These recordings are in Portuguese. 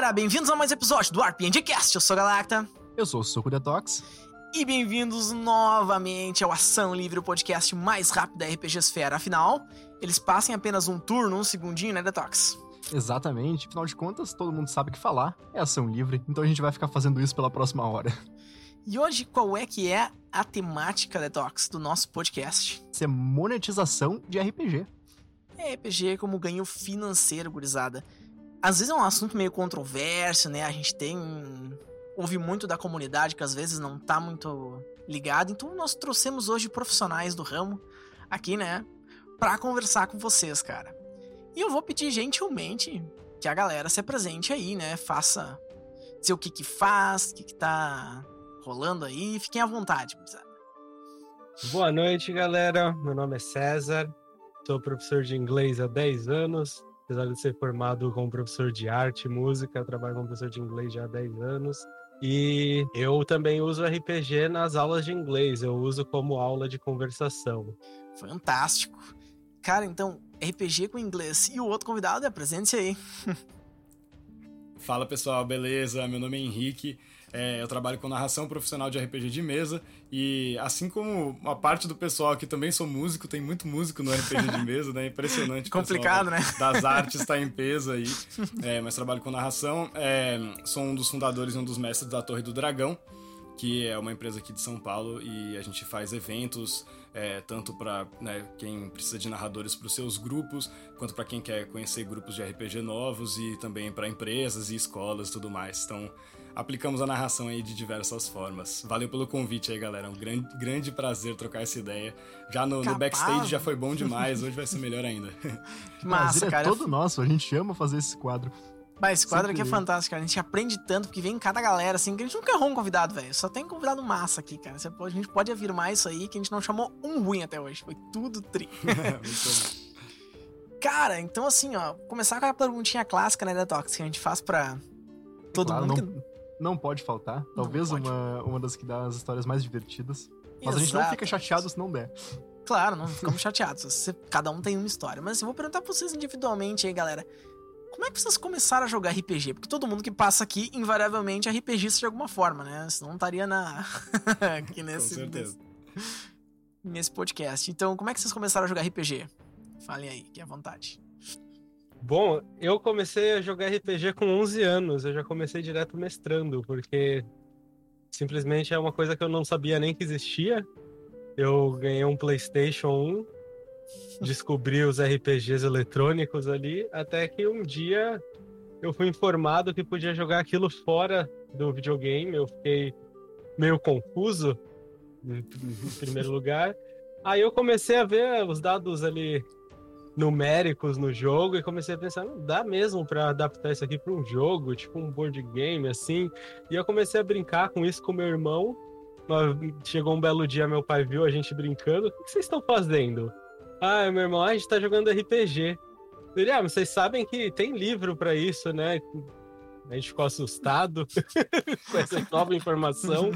galera, bem-vindos a mais um episódio do RPG Cast. Eu sou a Galacta. Eu sou o Soco Detox. E bem-vindos novamente ao Ação Livre, o podcast mais rápido da RPG Esfera. Afinal, eles passam apenas um turno, um segundinho, né, Detox? Exatamente. Afinal de contas, todo mundo sabe o que falar. É ação livre, então a gente vai ficar fazendo isso pela próxima hora. E hoje, qual é que é a temática, Detox, do nosso podcast? Isso é monetização de RPG. É RPG como ganho financeiro, gurizada. Às vezes é um assunto meio controverso, né? A gente tem. ouve muito da comunidade que às vezes não tá muito ligado. Então nós trouxemos hoje profissionais do ramo aqui, né? Pra conversar com vocês, cara. E eu vou pedir gentilmente que a galera se apresente aí, né? Faça. Dizer o que que faz, o que que tá rolando aí. Fiquem à vontade, gurizada. Boa noite, galera. Meu nome é César. Sou professor de inglês há 10 anos. Apesar de ser formado como professor de arte e música, trabalho como professor de inglês já há 10 anos. E eu também uso RPG nas aulas de inglês. Eu uso como aula de conversação. Fantástico. Cara, então, RPG com inglês. E o outro convidado, apresente-se aí. Fala pessoal, beleza? Meu nome é Henrique. É, eu trabalho com narração profissional de RPG de mesa e assim como uma parte do pessoal que também sou músico, tem muito músico no RPG de mesa, né? Impressionante. Complicado, pessoal, né? Das artes está em peso aí. É, mas trabalho com narração. É, sou um dos fundadores e um dos mestres da Torre do Dragão que é uma empresa aqui de São Paulo e a gente faz eventos é, tanto para né, quem precisa de narradores para os seus grupos, quanto para quem quer conhecer grupos de RPG novos e também para empresas e escolas e tudo mais. Então, aplicamos a narração aí de diversas formas. Valeu pelo convite aí, galera. É um grande, grande prazer trocar essa ideia. Já no, no backstage já foi bom demais, hoje vai ser melhor ainda. Que massa, é cara. todo nosso, a gente ama fazer esse quadro. Mas esse quadro aqui é fantástico, cara. A gente aprende tanto, porque vem cada galera, assim, que a gente nunca errou um convidado, velho. Só tem convidado massa aqui, cara. Você pode- a gente pode afirmar isso aí, que a gente não chamou um ruim até hoje. Foi tudo tri. Muito Cara, então assim, ó, começar com a perguntinha clássica, né, Detox, que a gente faz pra todo Claro, mundo. não, não pode faltar. Talvez pode. uma, uma das que dá as histórias mais divertidas. Mas a gente não Exato. fica chateado se não der. Claro, não ficamos chateados. Você- cada um tem uma história. Mas eu vou perguntar pra vocês individualmente aí, galera. Como é que vocês começaram a jogar RPG? Porque todo mundo que passa aqui, invariavelmente, é RPGista de alguma forma, né? Senão não estaria na... aqui Com nesse, certeza. nesse, nesse podcast. Então, como é que vocês começaram a jogar RPG? Falem aí, que é à vontade. Bom, eu comecei a jogar RPG com 11 anos. Eu já comecei direto mestrando, porque simplesmente é uma coisa que eu não sabia nem que existia. Eu ganhei um PlayStation 1, descobri os RPGs eletrônicos ali, até que um dia eu fui informado que podia jogar aquilo fora do videogame. Eu fiquei meio confuso, em primeiro lugar. Aí eu comecei a ver os dados ali numéricos no jogo e comecei a pensar, não dá mesmo pra adaptar isso aqui pra um jogo, tipo um board game assim. E eu comecei a brincar com isso com meu irmão. Chegou um belo dia, meu pai viu a gente brincando. O que vocês estão fazendo? Ah, meu irmão, "Ah, a gente tá jogando RPG. Ele, ah, vocês sabem que tem livro pra isso, né? A gente ficou assustado com essa nova informação.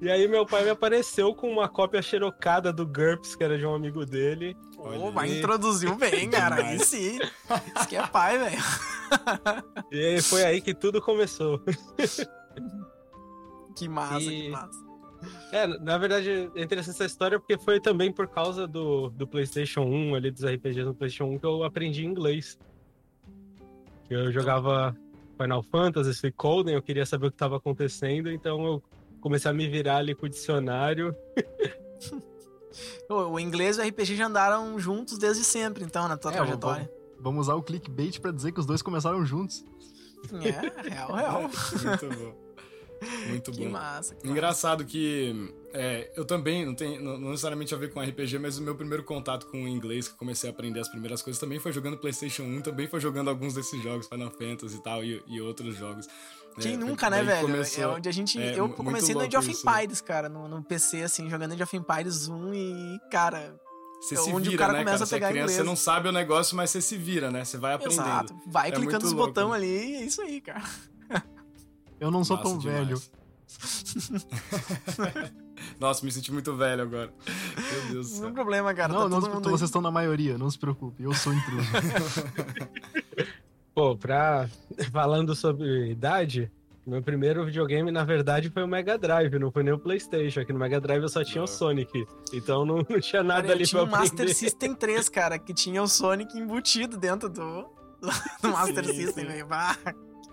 E aí meu pai me apareceu com uma cópia xerocada do GURPS, que era de um amigo dele. Olha Ô, mas introduziu bem, cara. Aí sim. Isso que é pai, velho. E foi aí que tudo começou. Que massa, E- que massa. É, na verdade, é interessante essa história porque foi também por causa do, do PlayStation 1, ali dos RPGs no PlayStation 1, que eu aprendi inglês. Eu jogava Final Fantasy, Suicoden, eu queria saber o que estava acontecendo, então eu comecei a me virar ali com o dicionário. O, o inglês e o RPG já andaram juntos desde sempre, então, na tua É, trajetória. Vamos usar o clickbait pra dizer que os dois começaram juntos. É, real, real. Muito bom. Muito Que bom. massa. que Engraçado que é, eu também não tem não, não necessariamente a ver com RPG, mas o meu primeiro contato com o inglês, que eu comecei a aprender as primeiras coisas, também foi jogando PlayStation 1, também foi jogando alguns desses jogos, Final Fantasy e tal, e, e outros jogos. Quem É, nunca, né, velho? começou- é onde a gente. é, eu comecei no Age of isso. Empires, cara, no, no PC, assim, jogando Age of Empires 1 e, cara. Você É se onde o vira, cara né, começa cara? a Você é pegar criança, inglês. você não sabe o negócio, mas você se vira, né? Você vai aprendendo. Exato. Vai É clicando nos botões né? ali e é isso aí, cara. Eu não sou Massa tão demais. velho. Nossa, me senti muito velho agora. Meu Deus Não tem problema, cara. não, tá não, todo mundo aí. vocês estão na maioria, não se preocupe. Eu sou intruso. Pô, pra, falando sobre idade, meu primeiro videogame, na verdade, foi o Mega Drive, não foi nem o PlayStation. Aqui no Mega Drive eu só tinha o Sonic. Então não, não tinha nada Cara, eu ali tinha pra um Master aprender. System 3, cara, que tinha o Sonic embutido dentro do, do, do Master Sim, System, velho. Bah,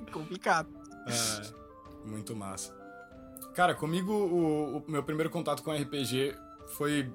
que complicado. É, muito massa. Cara, comigo o, o meu primeiro contato com RPG foi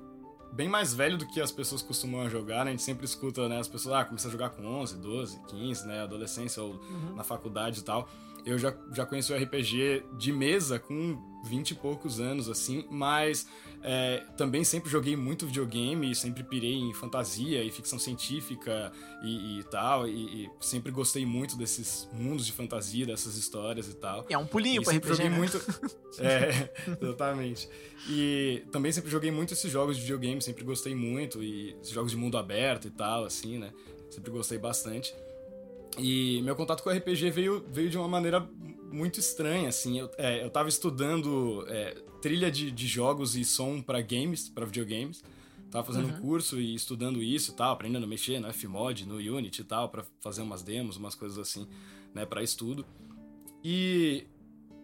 bem mais velho do que as pessoas costumam jogar, né? A gente sempre escuta, né, as pessoas, ah, começa a jogar com 11, 12, 15, né, adolescência ou na faculdade e tal. Eu já, já conheci o RPG de mesa com 20 e poucos anos, assim, mas é, também sempre joguei muito videogame, sempre pirei em fantasia e ficção científica e, e tal, e, e sempre gostei muito desses mundos de fantasia, dessas histórias e tal. É um pulinho pra RPG, joguei né? muito. É, exatamente. E também sempre joguei muito esses jogos de videogame, sempre gostei muito. E jogos de mundo aberto e tal, assim, né? Sempre gostei bastante. E meu contato com o RPG veio, veio de uma maneira muito estranha, assim. Eu, é, eu tava estudando é, trilha de, de jogos e som pra games, pra videogames. Tava fazendo um curso e estudando isso e tal, aprendendo a mexer no Fmod, no Unity e tal, pra fazer umas demos, umas coisas assim, né, pra estudo. E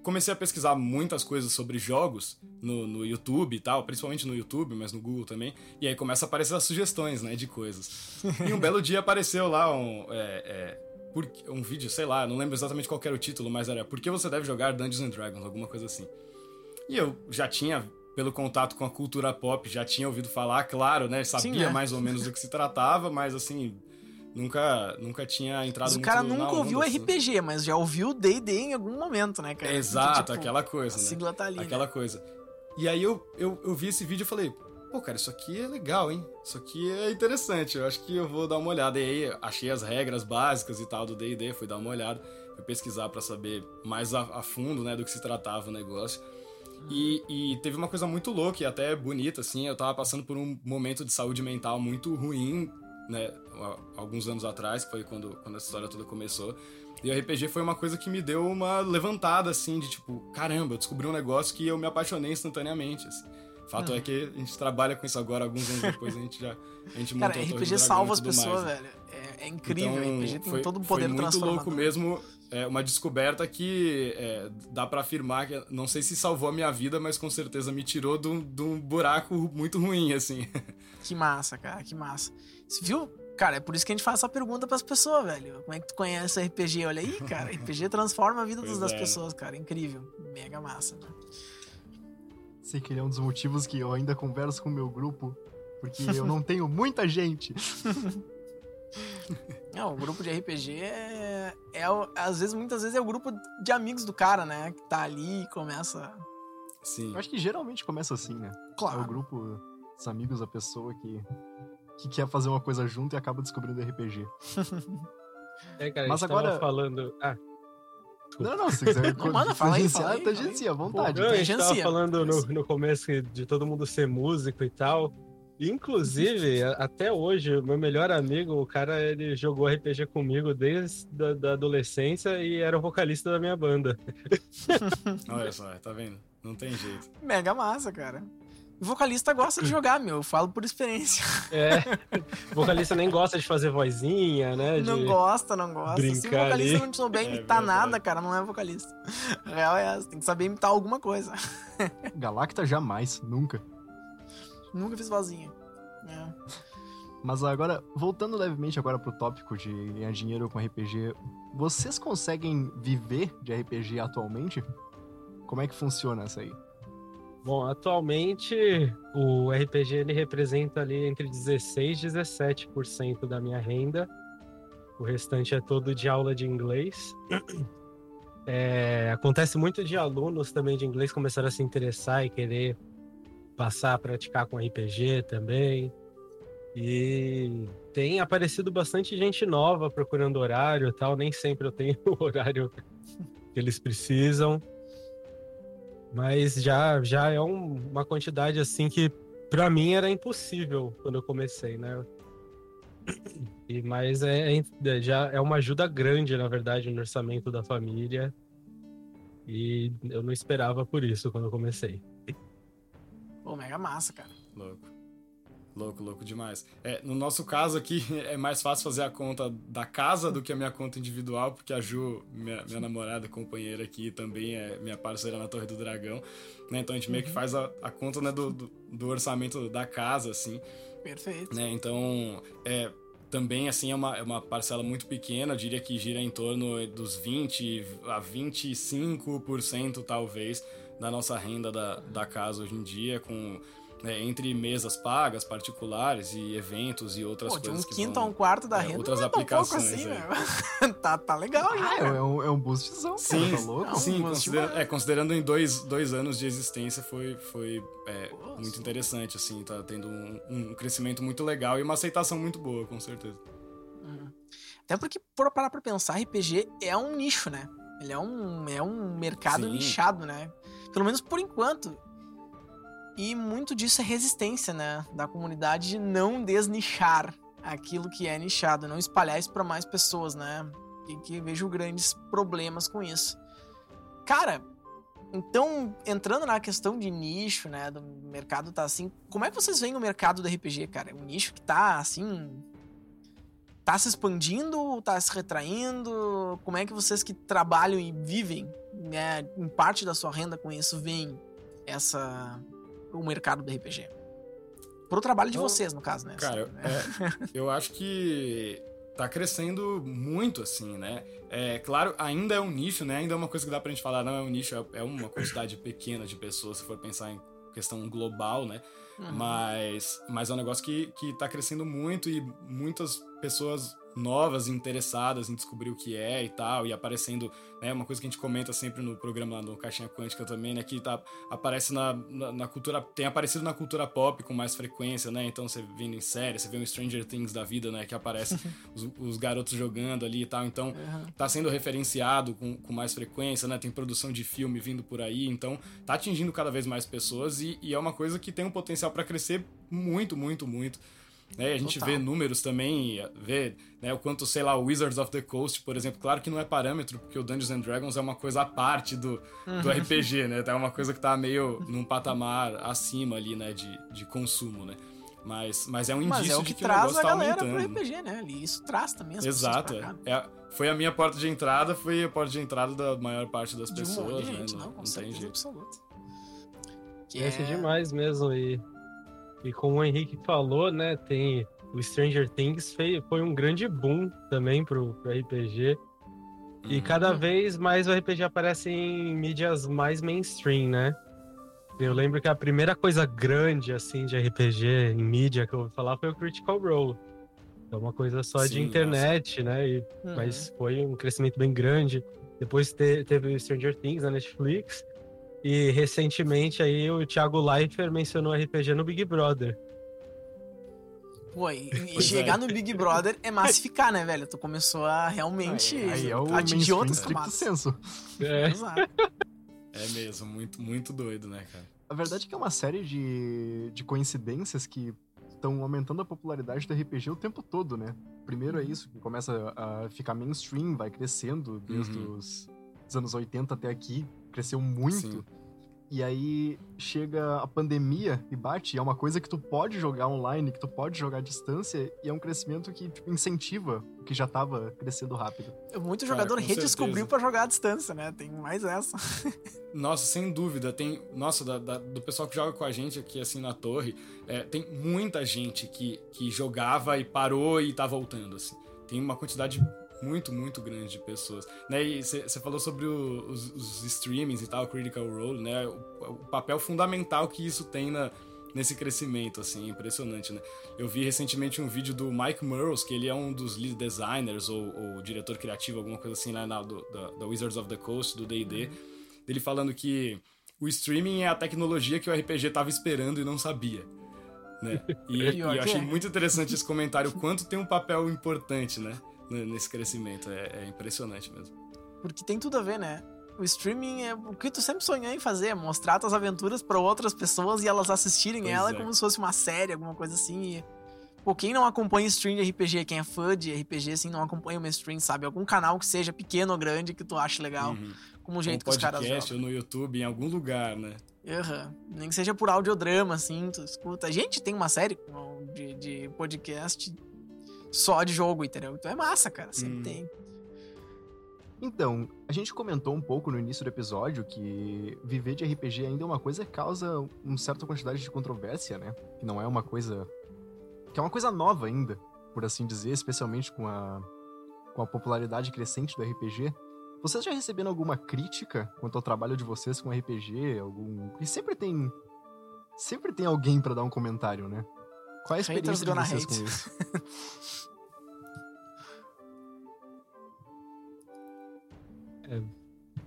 comecei a pesquisar muitas coisas sobre jogos no, no YouTube e tal, principalmente no YouTube, mas no Google também. E aí começa a aparecer as sugestões, né, de coisas. E um belo dia apareceu lá um, é, é, por- um vídeo, sei lá, não lembro exatamente qual era o título, mas era Por que você deve jogar Dungeons and Dragons, alguma coisa assim. E eu já tinha, pelo contato com a cultura pop, já tinha ouvido falar, claro, né, sabia Sim, né? mais ou menos do que se tratava, mas assim, nunca, nunca tinha entrado Mas o cara nunca ouviu assim. RPG, mas já ouviu D&D em algum momento, né, cara? Exato, Tipo, aquela coisa, A né? sigla tá ali, né? Aquela coisa. E aí eu, eu, eu vi esse vídeo e falei, pô, cara, isso aqui é legal, hein? Isso aqui é interessante, eu acho que eu vou dar uma olhada. E aí achei as regras básicas e tal do D&D, fui dar uma olhada, fui pesquisar pra saber mais a, a fundo, né, do que se tratava o negócio. E, e teve uma coisa muito louca e até bonita, assim, eu tava passando por um momento de saúde mental muito ruim, né, alguns anos atrás, que foi quando, quando essa história toda começou. E o RPG foi uma coisa que me deu uma levantada, assim, de tipo, caramba, eu descobri um negócio que eu me apaixonei instantaneamente, assim. Fato é que a gente trabalha com isso agora, alguns anos depois a gente já a gente Cara, montou a Torre do RPG salva as pessoas, mais, né? velho. É, é incrível, Então, RPG tem foi, todo o foi poder muito transformador. louco mesmo, é, uma descoberta que é, dá pra afirmar que não sei se salvou a minha vida, mas com certeza me tirou de um, de um buraco muito ruim, assim. Que massa, cara, que massa. Você viu? Cara, é por isso que a gente faz essa pergunta pras pessoas, velho. Como é que tu conhece RPG? Olha aí, cara, RPG transforma a vida Pois das é. pessoas, cara. Incrível. Mega massa, né? Sei que ele é um dos motivos que eu ainda converso com o meu grupo, porque eu não tenho muita gente. Não, o grupo de RPG é, é às vezes, muitas vezes é o grupo de amigos do cara, né? Que tá ali e começa. Sim. Eu acho que geralmente começa assim, né? É o Claro. grupo, os amigos, a pessoa que, que quer fazer uma coisa junto e acaba descobrindo RPG. É, cara, Mas a gente tava agora- falando. Ah, Não, não, se quiser Não, manda, fala aí, fala aí, tangencia, à vontade. Não, a gente tava falando no, no começo de todo mundo ser músico e tal. Inclusive, até hoje, o meu melhor amigo, o cara, ele jogou RPG comigo desde da, da adolescência e era o vocalista da minha banda. Olha só, tá vendo? Não tem jeito. Mega massa, cara. Vocalista gosta de jogar, meu. Eu falo por experiência. É, vocalista nem gosta de fazer vozinha, né? de- Não gosta, não gosta. Se o brincar vocalista ali. não souber É imitar verdade. nada, cara, não é vocalista. A real é essa. Tem que saber imitar alguma coisa. Galacta jamais, nunca. Nunca fiz vozinha. É. Mas agora, voltando levemente agora pro tópico de ganhar dinheiro com RPG, vocês conseguem viver de RPG atualmente? Como é que funciona essa aí? Bom, atualmente o RPG ele representa ali entre 16 e 17% da minha renda. O restante é todo de aula de inglês. É, acontece muito de alunos também de inglês começaram a se interessar e querer passar a praticar com RPG também. E tem aparecido bastante gente nova procurando horário e tal. Nem sempre eu tenho o horário que eles precisam. Mas já, já é um- uma quantidade assim que pra mim era impossível quando eu comecei, né? E, mas é, é- já é uma ajuda grande, na verdade, no orçamento da família. E eu não esperava por isso quando eu comecei. Pô, mega massa, cara. Louco. Louco, louco demais. É, no nosso caso aqui, é mais fácil fazer a conta da casa do que a minha conta individual, porque a Ju, minha, minha namorada, companheira aqui, também é minha parceira na Torre do Dragão. Né? Então a gente meio que faz a, a conta né, do, do, do, orçamento da casa, assim. Perfeito. Né? Então, é, também, assim, é uma, é uma parcela muito pequena, eu diria que gira em torno dos 20 a 25%, talvez, da nossa renda da, da casa hoje em dia, com né, entre mesas pagas, particulares e eventos e outras Pô, coisas. De um que quinto vão, a um quarto da é, renda. Outras não é aplicações. Assim, é. tá, tá legal, ah, é, um, é um boostzão, sim, cara, tá louco? Não, sim, um considera é, considerando em dois, dois anos de existência, foi, foi é, muito interessante, assim, tá tendo um, um, crescimento muito legal e uma aceitação muito boa, com certeza. Uhum. Até porque, por parar pra pensar, RPG é um nicho, né? Ele é um, é um mercado sim. nichado, né? Pelo menos por enquanto. E muito disso é resistência, né? Da comunidade de não desnichar aquilo que é nichado, não espalhar isso para mais pessoas, né? E que vejo grandes problemas com isso. Cara, então, entrando na questão de nicho, né? Do mercado tá assim. Como é que vocês veem o mercado do RPG, cara? É um nicho que tá assim. Tá se expandindo, tá se retraindo? Como é que vocês que trabalham e vivem, né, em parte da sua renda com isso, veem essa o mercado do RPG? Pro trabalho de vocês, no caso, né? Cara, é, eu acho que tá crescendo muito, assim, né? É claro, ainda é um nicho, né? Ainda é uma coisa que dá pra gente falar, não é um nicho, é uma quantidade pequena de pessoas, se for pensar em questão global, né? Uhum. Mas, mas é um negócio que, que tá crescendo muito e muitas pessoas novas interessadas em descobrir o que é e tal, e aparecendo, né, uma coisa que a gente comenta sempre no programa lá no Caixinha Quântica também, né, que tá, aparece na, na, na, cultura, tem aparecido na cultura pop com mais frequência, né, então você vê em série, você vê um Stranger Things da vida, né, que aparece os, os, garotos jogando ali e tal, então uhum. tá sendo referenciado com, com mais frequência, né, tem produção de filme vindo por aí, então tá atingindo cada vez mais pessoas e, e é uma coisa que tem um potencial para crescer muito, muito, muito, né? A gente Total. vê números também, vê né, o quanto, sei lá, o Wizards of the Coast, por exemplo, claro que não é parâmetro, porque o Dungeons and Dragons é uma coisa à parte do, do uhum. RPG, né? É uma coisa que tá meio num patamar acima ali, né, de, de consumo, né? Mas, mas é um indício mas é o que de que traz o negócio a tá galera aumentando. pro RPG, né? E isso traz também as Exato. pessoas é, foi a minha porta de entrada, foi a porta de entrada da maior parte das de pessoas, um gente, né? Não, não, não tem jeito. Absoluto. Que é... é demais mesmo, e e como o Henrique falou, né, tem o Stranger Things foi, foi um grande boom também pro, pro RPG. E uhum. cada vez mais o RPG aparece em mídias mais mainstream, né? Eu lembro que a primeira coisa grande, assim, de RPG em mídia que eu vou falar foi o Critical Role. É uma coisa só Sim, de internet, nossa. né? E, uhum. Mas foi um crescimento bem grande. Depois te, teve o Stranger Things na Netflix. E recentemente aí o Thiago Leifert mencionou RPG no Big Brother. Pô, e, e chegar é. no Big Brother é massificar, né, velho? Tu começou a realmente aí, aí é o atingir outras camadas. senso. É. é mesmo, muito, muito doido, né, cara? A verdade é que é uma série de, de coincidências que estão aumentando a popularidade do RPG o tempo todo, né? Primeiro é isso, que começa a ficar mainstream, vai crescendo desde uhum. os, os anos 80 até aqui, cresceu muito. Sim. E aí chega a pandemia e bate, e é uma coisa que tu pode jogar online, que tu pode jogar à distância, e é um crescimento que tipo, incentiva o que já tava crescendo rápido. Muito jogador Cara, redescobriu para jogar à distância, né? Tem mais essa. Nossa, sem dúvida. Tem. Nossa, da, da, do pessoal que joga com a gente aqui assim na torre, é, tem muita gente que, que jogava e parou e tá voltando, assim. Tem uma quantidade muito, muito grande de pessoas. Né? E você falou sobre o, os, os, streamings e tal, Critical Role, né? O, o, papel fundamental que isso tem na, nesse crescimento, assim, é impressionante, né? Eu vi recentemente um vídeo do Mike Murrows, que ele é um dos lead designers ou, ou diretor criativo, alguma coisa assim, lá na, do, da, da Wizards of the Coast, do D&D, uhum. dele falando que o streaming é a tecnologia que o RPG tava esperando e não sabia. Né? E, e eu achei é. muito interessante esse comentário, o quanto tem um papel importante, né? Nesse crescimento. É, é, impressionante mesmo. Porque tem tudo a ver, né? O streaming é o que tu sempre sonhou em fazer, é mostrar tuas aventuras para outras pessoas e elas assistirem pois ela é. como se fosse uma série, alguma coisa assim. E Pô, quem não acompanha stream de RPG, quem é fã de RPG, assim, não acompanha uma stream, sabe? Algum canal que seja pequeno ou grande que tu ache legal. Uhum. Como o jeito um que os caras podcast jogam. ou no YouTube, em algum lugar, né? Aham. Nem que seja por audiodrama, assim, tu escuta. A gente tem uma série de, de podcast só de jogo, entendeu? Então é massa, cara. Sempre Hum. tem. Então, a gente comentou um pouco no início do episódio que viver de RPG ainda é uma coisa que causa uma certa quantidade de controvérsia, né? Que não é uma coisa. que é uma coisa nova ainda, por assim dizer, especialmente com a, com a popularidade crescente do RPG. Vocês já receberam alguma crítica quanto ao trabalho de vocês com RPG? Algum. E sempre tem. Sempre tem alguém pra dar um comentário, né? Qual é a Haters experiência de gonna vocês hate. com isso?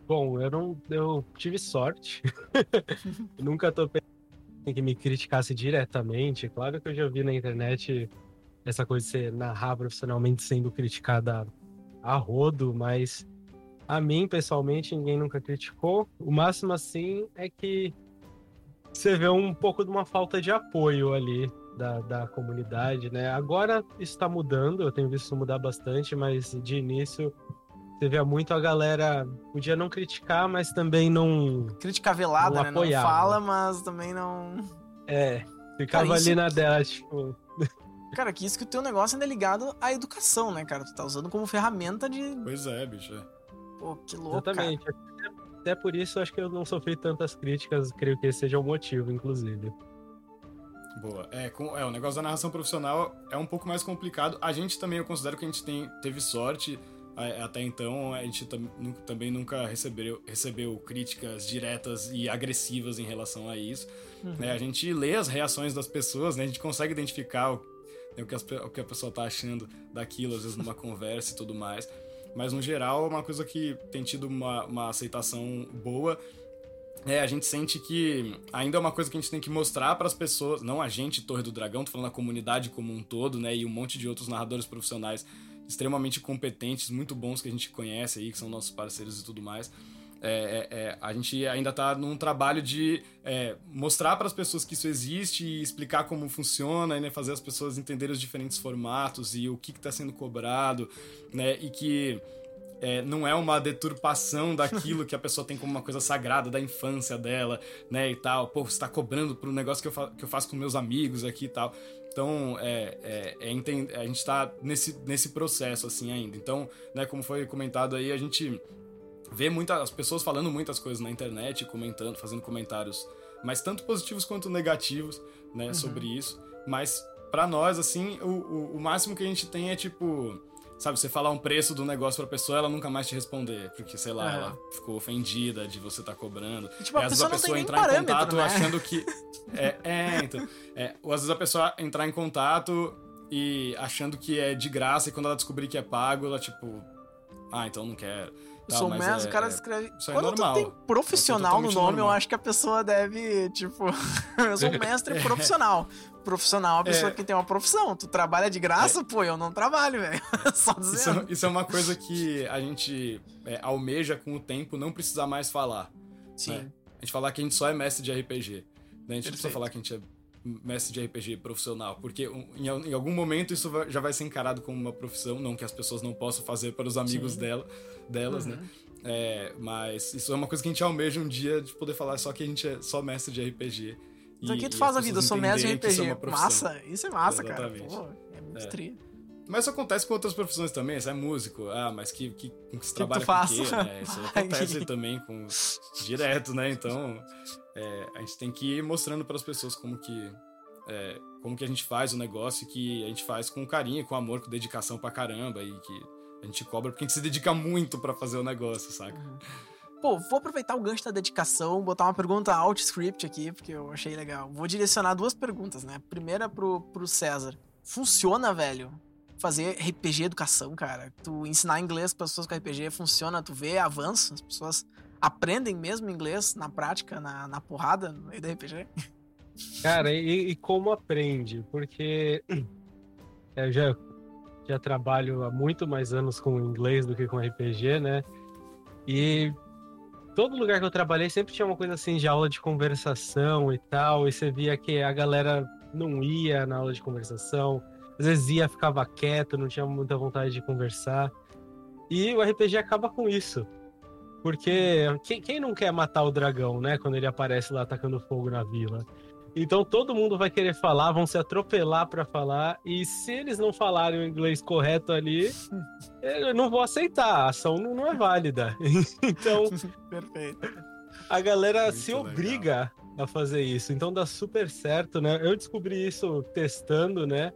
Bom, eu não. Eu tive sorte. Nunca topei que me criticasse diretamente. Claro que eu já vi na internet essa coisa de você narrar profissionalmente sendo criticada a rodo, mas a mim, pessoalmente, ninguém nunca criticou. O máximo, assim, é que você vê um pouco de uma falta de apoio ali da, da comunidade, né? Agora isso tá mudando, eu tenho visto isso mudar bastante, mas de início você vê muito a galera podia não criticar, mas também não. Crítica velada, Não né? apoiava. Não fala, mas também não. É, ficava Cara, ali na dela, tipo. Cara, que isso que o teu negócio ainda é ligado à educação, né, cara? Tu tá usando como ferramenta de. Pois é, bicho. é. Pô, que louco. cara. Exatamente. Até por isso eu acho que eu não sofri tantas críticas, creio que esse seja o motivo, inclusive. Boa. É, com, é, o negócio da narração profissional é um pouco mais complicado. A gente também, eu considero que a gente tem, teve sorte. Até então, a gente tam- nu- também nunca recebeu, recebeu críticas diretas e agressivas em relação a isso. Uhum. né? A gente lê as reações das pessoas, né? A gente consegue identificar o, né, o que, as o que a pessoa tá achando daquilo, às vezes numa conversa e tudo mais. Mas, no geral, é uma coisa que tem tido uma, uma aceitação boa. É, a gente sente que ainda é uma coisa que a gente tem que mostrar para as pessoas, não a gente, Torre do Dragão, tô falando a comunidade como um todo, né? E um monte de outros narradores profissionais extremamente competentes, muito bons que a gente conhece aí, que são nossos parceiros e tudo mais. É, é, é, a gente ainda tá num trabalho de é, mostrar para as pessoas que isso existe e explicar como funciona, e, né, fazer as pessoas entenderem os diferentes formatos e o que está sendo cobrado, né? E que é, não é uma deturpação daquilo que a pessoa tem como uma coisa sagrada da infância dela, né, e tal. Pô, você tá cobrando por um negócio que eu, fa- que eu faço com meus amigos aqui e tal. Então, é, é, é a gente tá nesse, nesse processo, assim, ainda. Então, né, como foi comentado aí, a gente vê muitas pessoas falando muitas coisas na internet, comentando, fazendo comentários, mas tanto positivos quanto negativos, né, sobre isso. Mas pra nós, assim, o, o, o máximo que a gente tem é tipo, sabe, você falar um preço do negócio pra pessoa, ela nunca mais te responder, porque sei lá, Aham. ela ficou ofendida de você estar cobrando. E, tipo, a E às vezes pessoa tem nem entrar em contato né? achando que é, é, então, é, ou às vezes a pessoa entrar em contato e achando que é de graça e quando ela descobrir que é pago, ela tipo, ah, então não quero. Eu Tá, sou mestre, é- o cara é- escreve. isso é Quando normal. tu tem profissional no nome, eu normal. acho que a pessoa deve, tipo, eu sou mestre profissional. Profissional é uma pessoa É. que tem uma profissão. Tu trabalha de graça? Pô, eu não trabalho, velho. Só Isso, dizendo. é- isso é uma coisa que a gente é, almeja com o tempo não precisar mais falar. Sim. né? A gente falar que a gente só é mestre de RPG. Né? A gente não precisa falar que a gente é mestre de RPG profissional, porque em, em algum momento isso vai- já vai ser encarado como uma profissão, não que as pessoas não possam fazer para os amigos Sim. dela, delas, né? É, mas isso é uma coisa que a gente almeja um dia de poder falar só que a gente é só mestre de RPG. Então o que e tu faz a vida? Eu sou mestre de que isso é RPG. massa, isso é massa, cara. Exatamente. Pô, é muito É. tri. Mas isso acontece com outras profissões também. Você é músico. Ah, mas que, que, com que você tu trabalha com faz? o quê? né? Isso acontece também com direto, né? Então, é, a gente tem que ir mostrando para as pessoas como que é, como que a gente faz o negócio, que a gente faz com carinho, com amor, com dedicação pra caramba e que a gente cobra porque a gente se dedica muito pra fazer o negócio, saca? Pô, vou aproveitar o gancho da dedicação, botar uma pergunta out script aqui, porque eu achei legal. Vou direcionar duas perguntas, né? Primeira pro, pro César. Funciona, velho? Fazer RPG educação, cara? Tu ensinar inglês para pessoas com RPG funciona? Tu vê avanço? As pessoas aprendem mesmo inglês na prática, na, na porrada, no meio do RPG? Cara, e, e como aprende? Porque eu já, já trabalho há muito mais anos com inglês do que com RPG, né? E todo lugar que eu trabalhei sempre tinha uma coisa assim de aula de conversação e tal, e você via que a galera não ia na aula de conversação, Às vezes ia, ficava quieto, não tinha muita vontade de conversar. E o RPG acaba com isso. Porque quem, quem não quer matar o dragão, né? Quando ele aparece lá atacando fogo na vila. Então todo mundo vai querer falar, vão se atropelar para falar, e se eles não falarem o inglês correto ali, eu não vou aceitar, a ação não é válida. então, Perfeito. a galera Muito se legal. obriga a fazer isso. Então dá super certo, né? Eu descobri isso testando, né?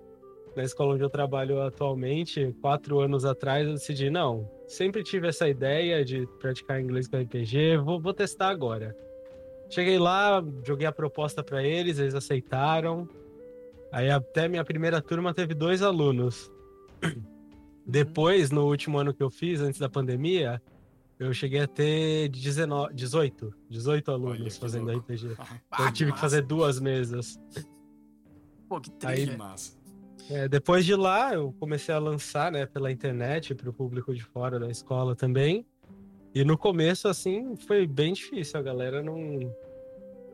Na escola onde eu trabalho atualmente, quatro anos atrás, eu decidi, não, sempre tive essa ideia de praticar inglês com RPG, vou, vou testar agora. Cheguei lá, joguei a proposta para eles, eles aceitaram. Aí até minha primeira turma teve dois alunos. Depois, no último ano que eu fiz, antes da pandemia, eu cheguei a ter 19, 18, 18 Olha alunos que fazendo louco. RPG. Ah, Então eu tive que massa. fazer duas mesas. Pô, que Aí-. Que massa. É, depois de lá, eu comecei a lançar, né, pela internet, para o público de fora da escola também. E no começo, assim, foi bem difícil. A galera não,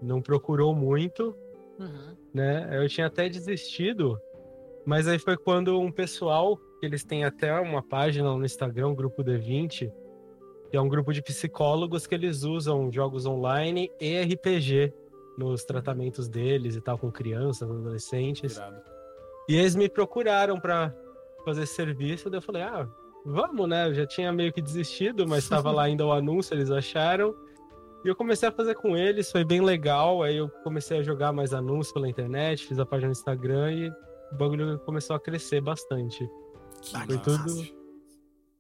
não procurou muito, Uhum. né? Eu tinha até desistido, mas aí foi quando um pessoal, que eles têm até uma página no Instagram, o Grupo D20, que é um grupo de psicólogos que eles usam jogos online e RPG nos tratamentos deles e tal, com crianças, adolescentes. Irado. E eles me procuraram pra fazer serviço, daí eu falei, ah, vamos, né? Eu já tinha meio que desistido, mas estava lá ainda o anúncio, eles acharam. E eu comecei a fazer com eles, foi bem legal. Aí eu comecei a jogar mais anúncios pela internet, fiz a página no Instagram e o bagulho começou a crescer bastante. Que Foi massa. tudo-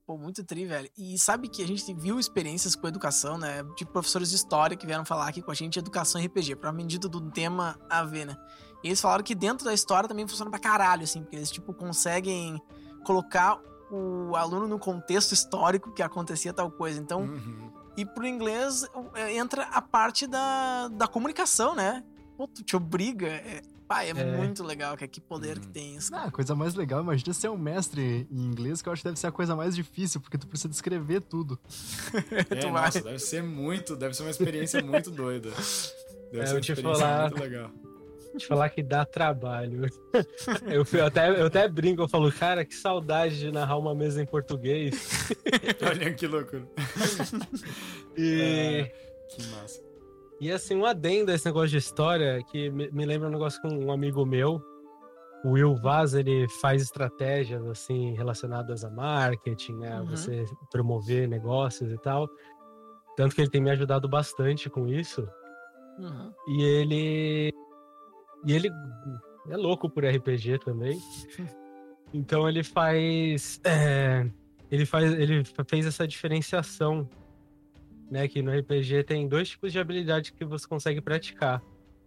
Pô, muito tri, velho. E sabe que a gente viu experiências com educação, né? De professores de história que vieram falar aqui com a gente educação e RPG, pra medida do tema a ver, né? E eles falaram que dentro da história também funciona pra caralho, assim, porque eles, tipo, conseguem colocar o aluno no contexto histórico que acontecia tal coisa. Então, Uhum. e pro inglês é, entra a parte da, da comunicação, né? Pô, tu te obriga. É, pá, é, É. muito legal, que, que poder que Uhum. tem isso. Ah, a coisa mais legal, imagina ser um mestre em inglês, que eu acho que deve ser a coisa mais difícil, porque tu precisa descrever tudo. É, Tu vai. nossa, deve ser muito, deve ser uma experiência muito doida. Deve É, ser eu uma te experiência falar- muito legal. Te falar que dá trabalho. Eu, eu até, eu até brinco, eu falo, cara, que saudade de narrar uma mesa em português. Olha que loucura. E. Que massa. E assim, um adendo a esse negócio de história, que me, me lembra um negócio com um amigo meu, o Will Vaz, ele faz estratégias assim relacionadas a marketing, né? Uhum. Você promover negócios e tal. Tanto que ele tem me ajudado bastante com isso. Uhum. E ele. E ele é louco por RPG também. Então ele faz. é, ele faz. Ele fez essa diferenciação. Né, que no RPG tem dois tipos de habilidade que você consegue praticar.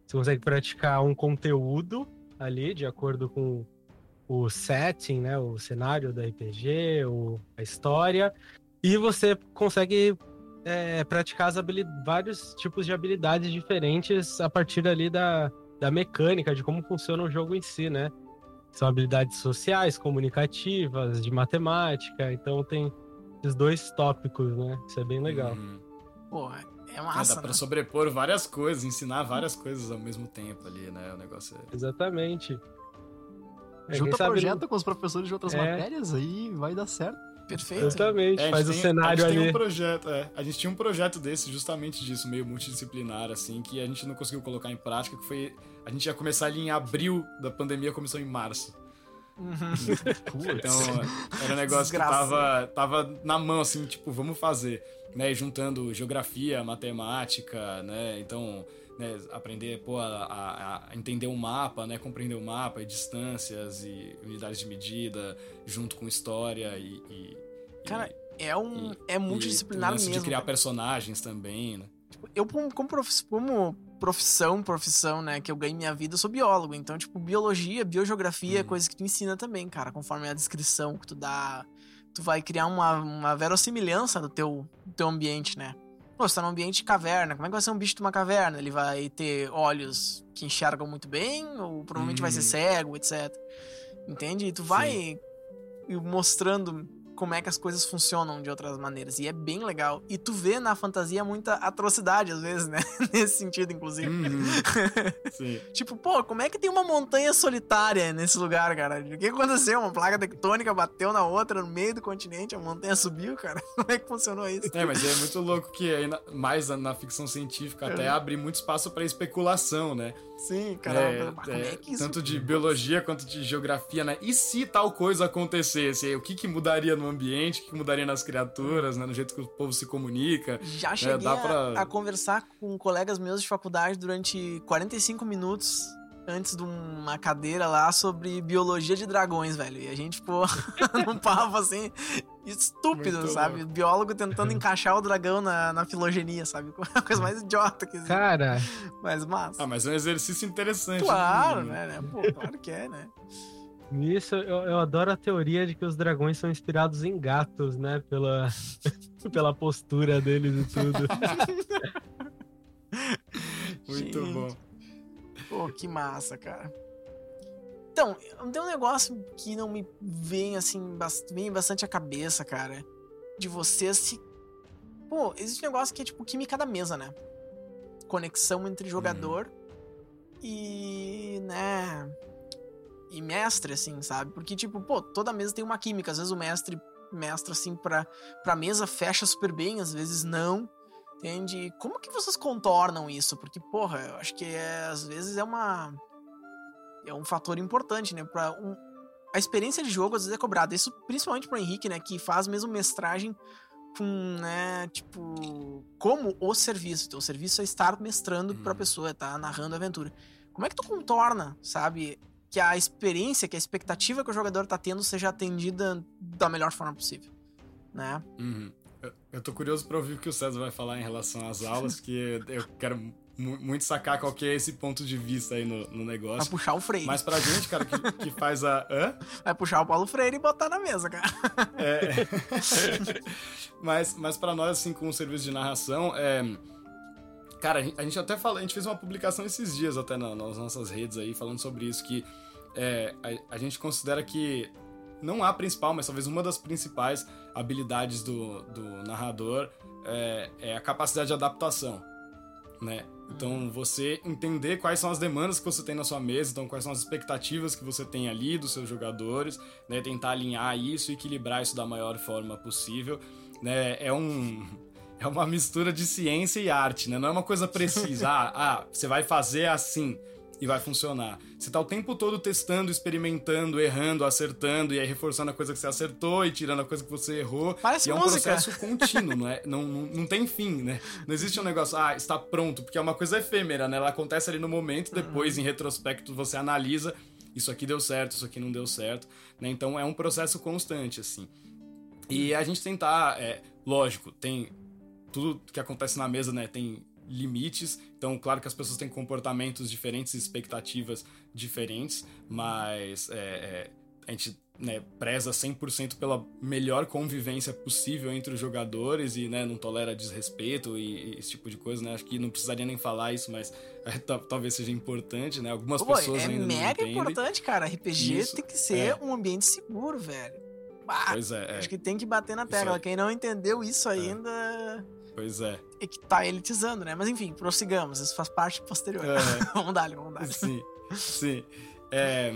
Você consegue praticar um conteúdo ali, de acordo com o setting, né, o cenário do RPG, o, a história, e você consegue é, praticar vários tipos de habilidades diferentes a partir ali da, da mecânica, de como funciona o jogo em si, né? São habilidades sociais, comunicativas, de matemática, então tem esses dois tópicos, né? Isso é bem legal. Uhum. Pô, é É, massa, dá pra né? sobrepor várias coisas, ensinar várias coisas ao mesmo tempo ali, né? O negócio é. Exatamente. É, Junta projeto com os professores de outras É. matérias, aí vai dar certo. Perfeito. Exatamente, É, faz o tem- cenário a gente ali. Tem um projeto, é, a gente tinha um projeto desse, justamente disso, meio multidisciplinar, assim, que a gente não conseguiu colocar em prática, que foi. A gente ia começar ali em abril da pandemia, começou em março. Uhum. Então, era um negócio Desgraça. que tava, tava na mão, assim, tipo, vamos fazer. Né? Juntando geografia, matemática, né? Então, né, aprender pô, a, a- entender o mapa, né? Compreender o mapa e distâncias e unidades de medida, junto com história e. e- Cara, e- É um. e- É multidisciplinar mesmo. de criar personagens também, né? eu como, profi- como profissão, profissão, né, que eu ganhei minha vida, eu sou biólogo. Então, tipo, biologia, biogeografia é Uhum. coisa que tu ensina também, cara, conforme a descrição que tu dá. Tu vai criar uma, uma verossimilhança do teu, do teu ambiente, né? Pô, você tá num ambiente de caverna, como é que vai ser um bicho de uma caverna? Ele vai ter olhos que enxergam muito bem, ou provavelmente vai ser Uhum. cego, etc. Entende? E tu vai ir mostrando como é que as coisas funcionam de outras maneiras. E é bem legal. E tu vê na fantasia muita atrocidade, às vezes, né? Nesse sentido, inclusive. Uhum. Sim. tipo, pô, como é que tem uma montanha solitária nesse lugar, cara? O que aconteceu? Uma placa tectônica bateu na outra no meio do continente, a montanha subiu, cara? Como é que funcionou isso? É, mas é muito louco que aí, mais na, ficção científica até Uhum. abre muito espaço pra especulação, né? Sim. É, mas como é, é que isso. tanto de biologia quanto de geografia, né? E se tal coisa acontecesse? O que, que mudaria no ambiente? O que, que mudaria nas criaturas, né? No jeito que o povo se comunica? Já cheguei dá a- pra- a, conversar com colegas meus de faculdade durante 45 minutos antes de uma cadeira lá sobre biologia de dragões, velho. E a gente ficou num papo assim, estúpido, Muito sabe? Biólogo tentando encaixar o dragão na, na filogenia, sabe? A coisa mais idiota que existe. Cara, Mas massa. Ah, mas é um exercício interessante. claro, né? né? né? Pô, claro que é, né? nisso eu, eu adoro a teoria de que os dragões são inspirados em gatos, né? Pela, pela postura deles e tudo. Muito Gente. bom. Pô, que massa, cara. Então, tem um negócio que não me vem assim, vem bastante à cabeça, cara. De você se. Pô, existe um negócio que é tipo química da mesa, né? Conexão entre jogador e. né. E mestre, assim, sabe? Porque, tipo, pô, toda mesa tem uma química. Às vezes o mestre mestra, assim, pra, pra mesa fecha super bem, às vezes não. Entende? Como que vocês contornam isso? Porque, porra, eu acho que é, às vezes é uma. É um fator importante, né? Pra um, a experiência de jogo às vezes é cobrada. Isso principalmente pro Henrique, né? Que faz mesmo mestragem com, né? Tipo, como o serviço. Então, o serviço é estar mestrando pra Uhum. pessoa, tá narrando a aventura. Como é que tu contorna, sabe? Que a experiência, que a expectativa que o jogador tá tendo seja atendida da melhor forma possível, né? Uhum. Eu, tô curioso pra ouvir o que o César vai falar em relação às aulas, porque eu quero mu- muito sacar qual que é esse ponto de vista aí no, no Vai negócio. puxar o Freire. Mas pra gente, cara, que, que faz a. Hã? Vai puxar o Paulo Freire e botar na mesa, cara. É. mas, mas para nós, assim, com o serviço de narração, é. Cara, a gente- até fala, a gente fez uma publicação esses dias até na- nas nossas redes aí, falando sobre isso, que é, a, a gente considera que não a principal, mas talvez uma das principais habilidades do, do narrador é, é a capacidade de adaptação, né? Então, você entender quais são as demandas que você tem na sua mesa, então quais são as expectativas que você tem ali dos seus jogadores, né? Tentar alinhar isso e equilibrar isso da maior forma possível, né? É um é uma mistura de ciência e arte, né? Não é uma coisa precisa. ah, ah, você vai fazer assim e vai funcionar. Você tá o tempo todo testando, experimentando, errando, acertando e aí reforçando a coisa que você acertou e tirando a coisa que você errou. Parece e é um processo contínuo, não, é? não, não, não tem fim, né? Não existe um negócio, ah, está pronto, porque é uma coisa efêmera, né? Ela acontece ali no momento, depois, Uhum. em retrospecto, você analisa, isso aqui deu certo, isso aqui não deu certo, né? Então é um processo constante, assim. E a gente tentar, é, lógico, tem tudo que acontece na mesa, né? Tem limites, então claro que as pessoas têm comportamentos diferentes, expectativas diferentes, mas é, é, a gente né, preza 100% pela melhor convivência possível entre os jogadores e né, não tolera desrespeito e, e esse tipo de coisa, né? Acho que não precisaria nem falar isso, mas é, ta- talvez seja importante, né? Algumas Pô, pessoas é ainda não mega entendem. importante, cara. RPG Isso, tem que ser é. um ambiente seguro, velho. Ah, Pois é, é, Acho que tem que bater na tecla. aí. Quem não entendeu isso ainda pois é. é que tá elitizando, né? Mas enfim, prossigamos. Isso faz parte posterior. É. vamos dar, vamos dar. Sim, sim. É,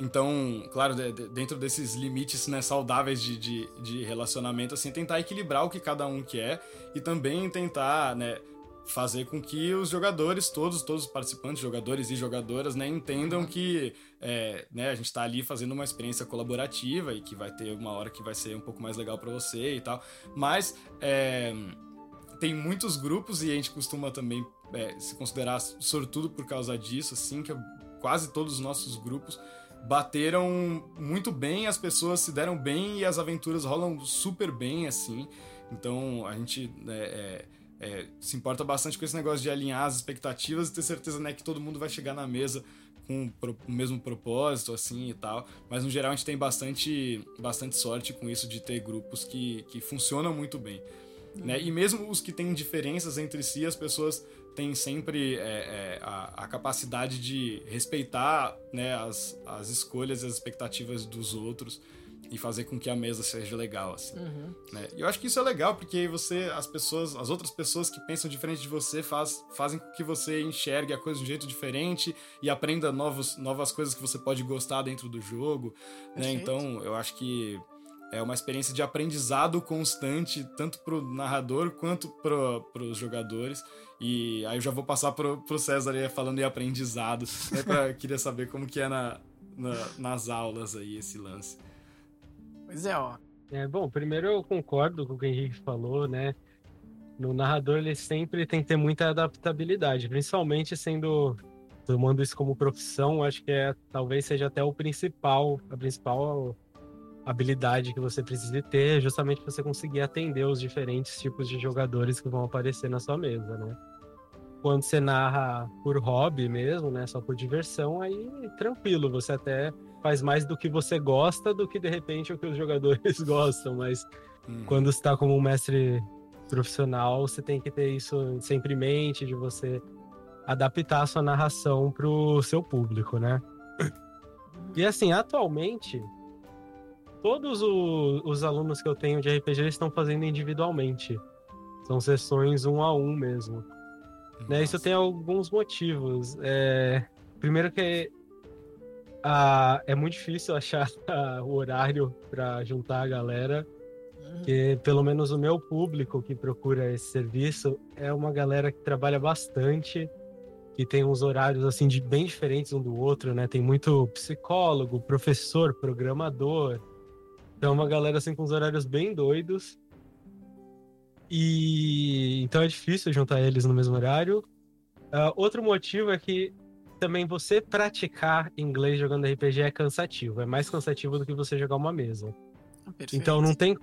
então, claro, de- de- dentro desses limites né, saudáveis de, de, de relacionamento, assim, tentar equilibrar o que cada um quer e também tentar, né, fazer com que os jogadores, todos, todos os participantes, jogadores e jogadoras, né, entendam que é, né, a gente tá ali fazendo uma experiência colaborativa e que vai ter uma hora que vai ser um pouco mais legal para você e tal. Mas é, tem muitos grupos e a gente costuma também é, se considerar sortudo por causa disso, assim, que quase todos os nossos grupos bateram muito bem, as pessoas se deram bem e as aventuras rolam super bem, assim. Então a gente né, é, é, se importa bastante com esse negócio de alinhar as expectativas e ter certeza né, que todo mundo vai chegar na mesa com o mesmo propósito, assim e tal. Mas no geral a gente tem bastante, bastante sorte com isso de ter grupos que, que funcionam muito bem. Né? E mesmo os que têm diferenças entre si, as pessoas têm sempre é, é, a, a capacidade de respeitar né, as, as escolhas e as expectativas dos outros e fazer com que a mesa seja legal, assim. Uhum. Né? E eu acho que isso é legal, porque você, as pessoas, as outras pessoas que pensam diferente de você faz, fazem com que você enxergue a coisa de um jeito diferente e aprenda novos, novas coisas que você pode gostar dentro do jogo, né? Então, eu acho que é uma experiência de aprendizado constante, tanto pro narrador quanto pro, pros jogadores. E aí eu já vou passar pro, pro César aí falando em aprendizado, né? Pra, queria saber como que é na, na- nas aulas aí esse lance. Pois é, ó. É, bom, primeiro eu concordo com o que o Henrique falou, né? No narrador ele sempre tem que ter muita adaptabilidade, principalmente sendo tomando isso como profissão, acho que é talvez seja até o principal, a principal habilidade que você precisa ter, justamente para você conseguir atender os diferentes tipos de jogadores que vão aparecer na sua mesa, né? Quando você narra por hobby mesmo, né, só por diversão, aí tranquilo, você até faz mais do que você gosta do que de repente o que os jogadores gostam, mas Uhum. quando você tá como um mestre profissional, você tem que ter isso sempre em mente, de você adaptar a sua narração pro seu público, né? E assim, atualmente, todos o- os alunos que eu tenho de RPG eles estão fazendo individualmente. São sessões um a um mesmo. Né, isso tem alguns motivos. É, primeiro que ah, é muito difícil achar ah, o horário para juntar a galera, Uhum. porque pelo menos o meu público que procura esse serviço é uma galera que trabalha bastante, que tem uns horários assim de bem diferentes um do outro, né? Tem muito psicólogo, professor, programador. Então é uma galera assim com os horários bem doidos. E então é difícil juntar eles no mesmo horário. Ah, outro motivo é que também você praticar inglês jogando RPG é cansativo. É mais cansativo do que você jogar uma mesa. Perfeito. Então não tem.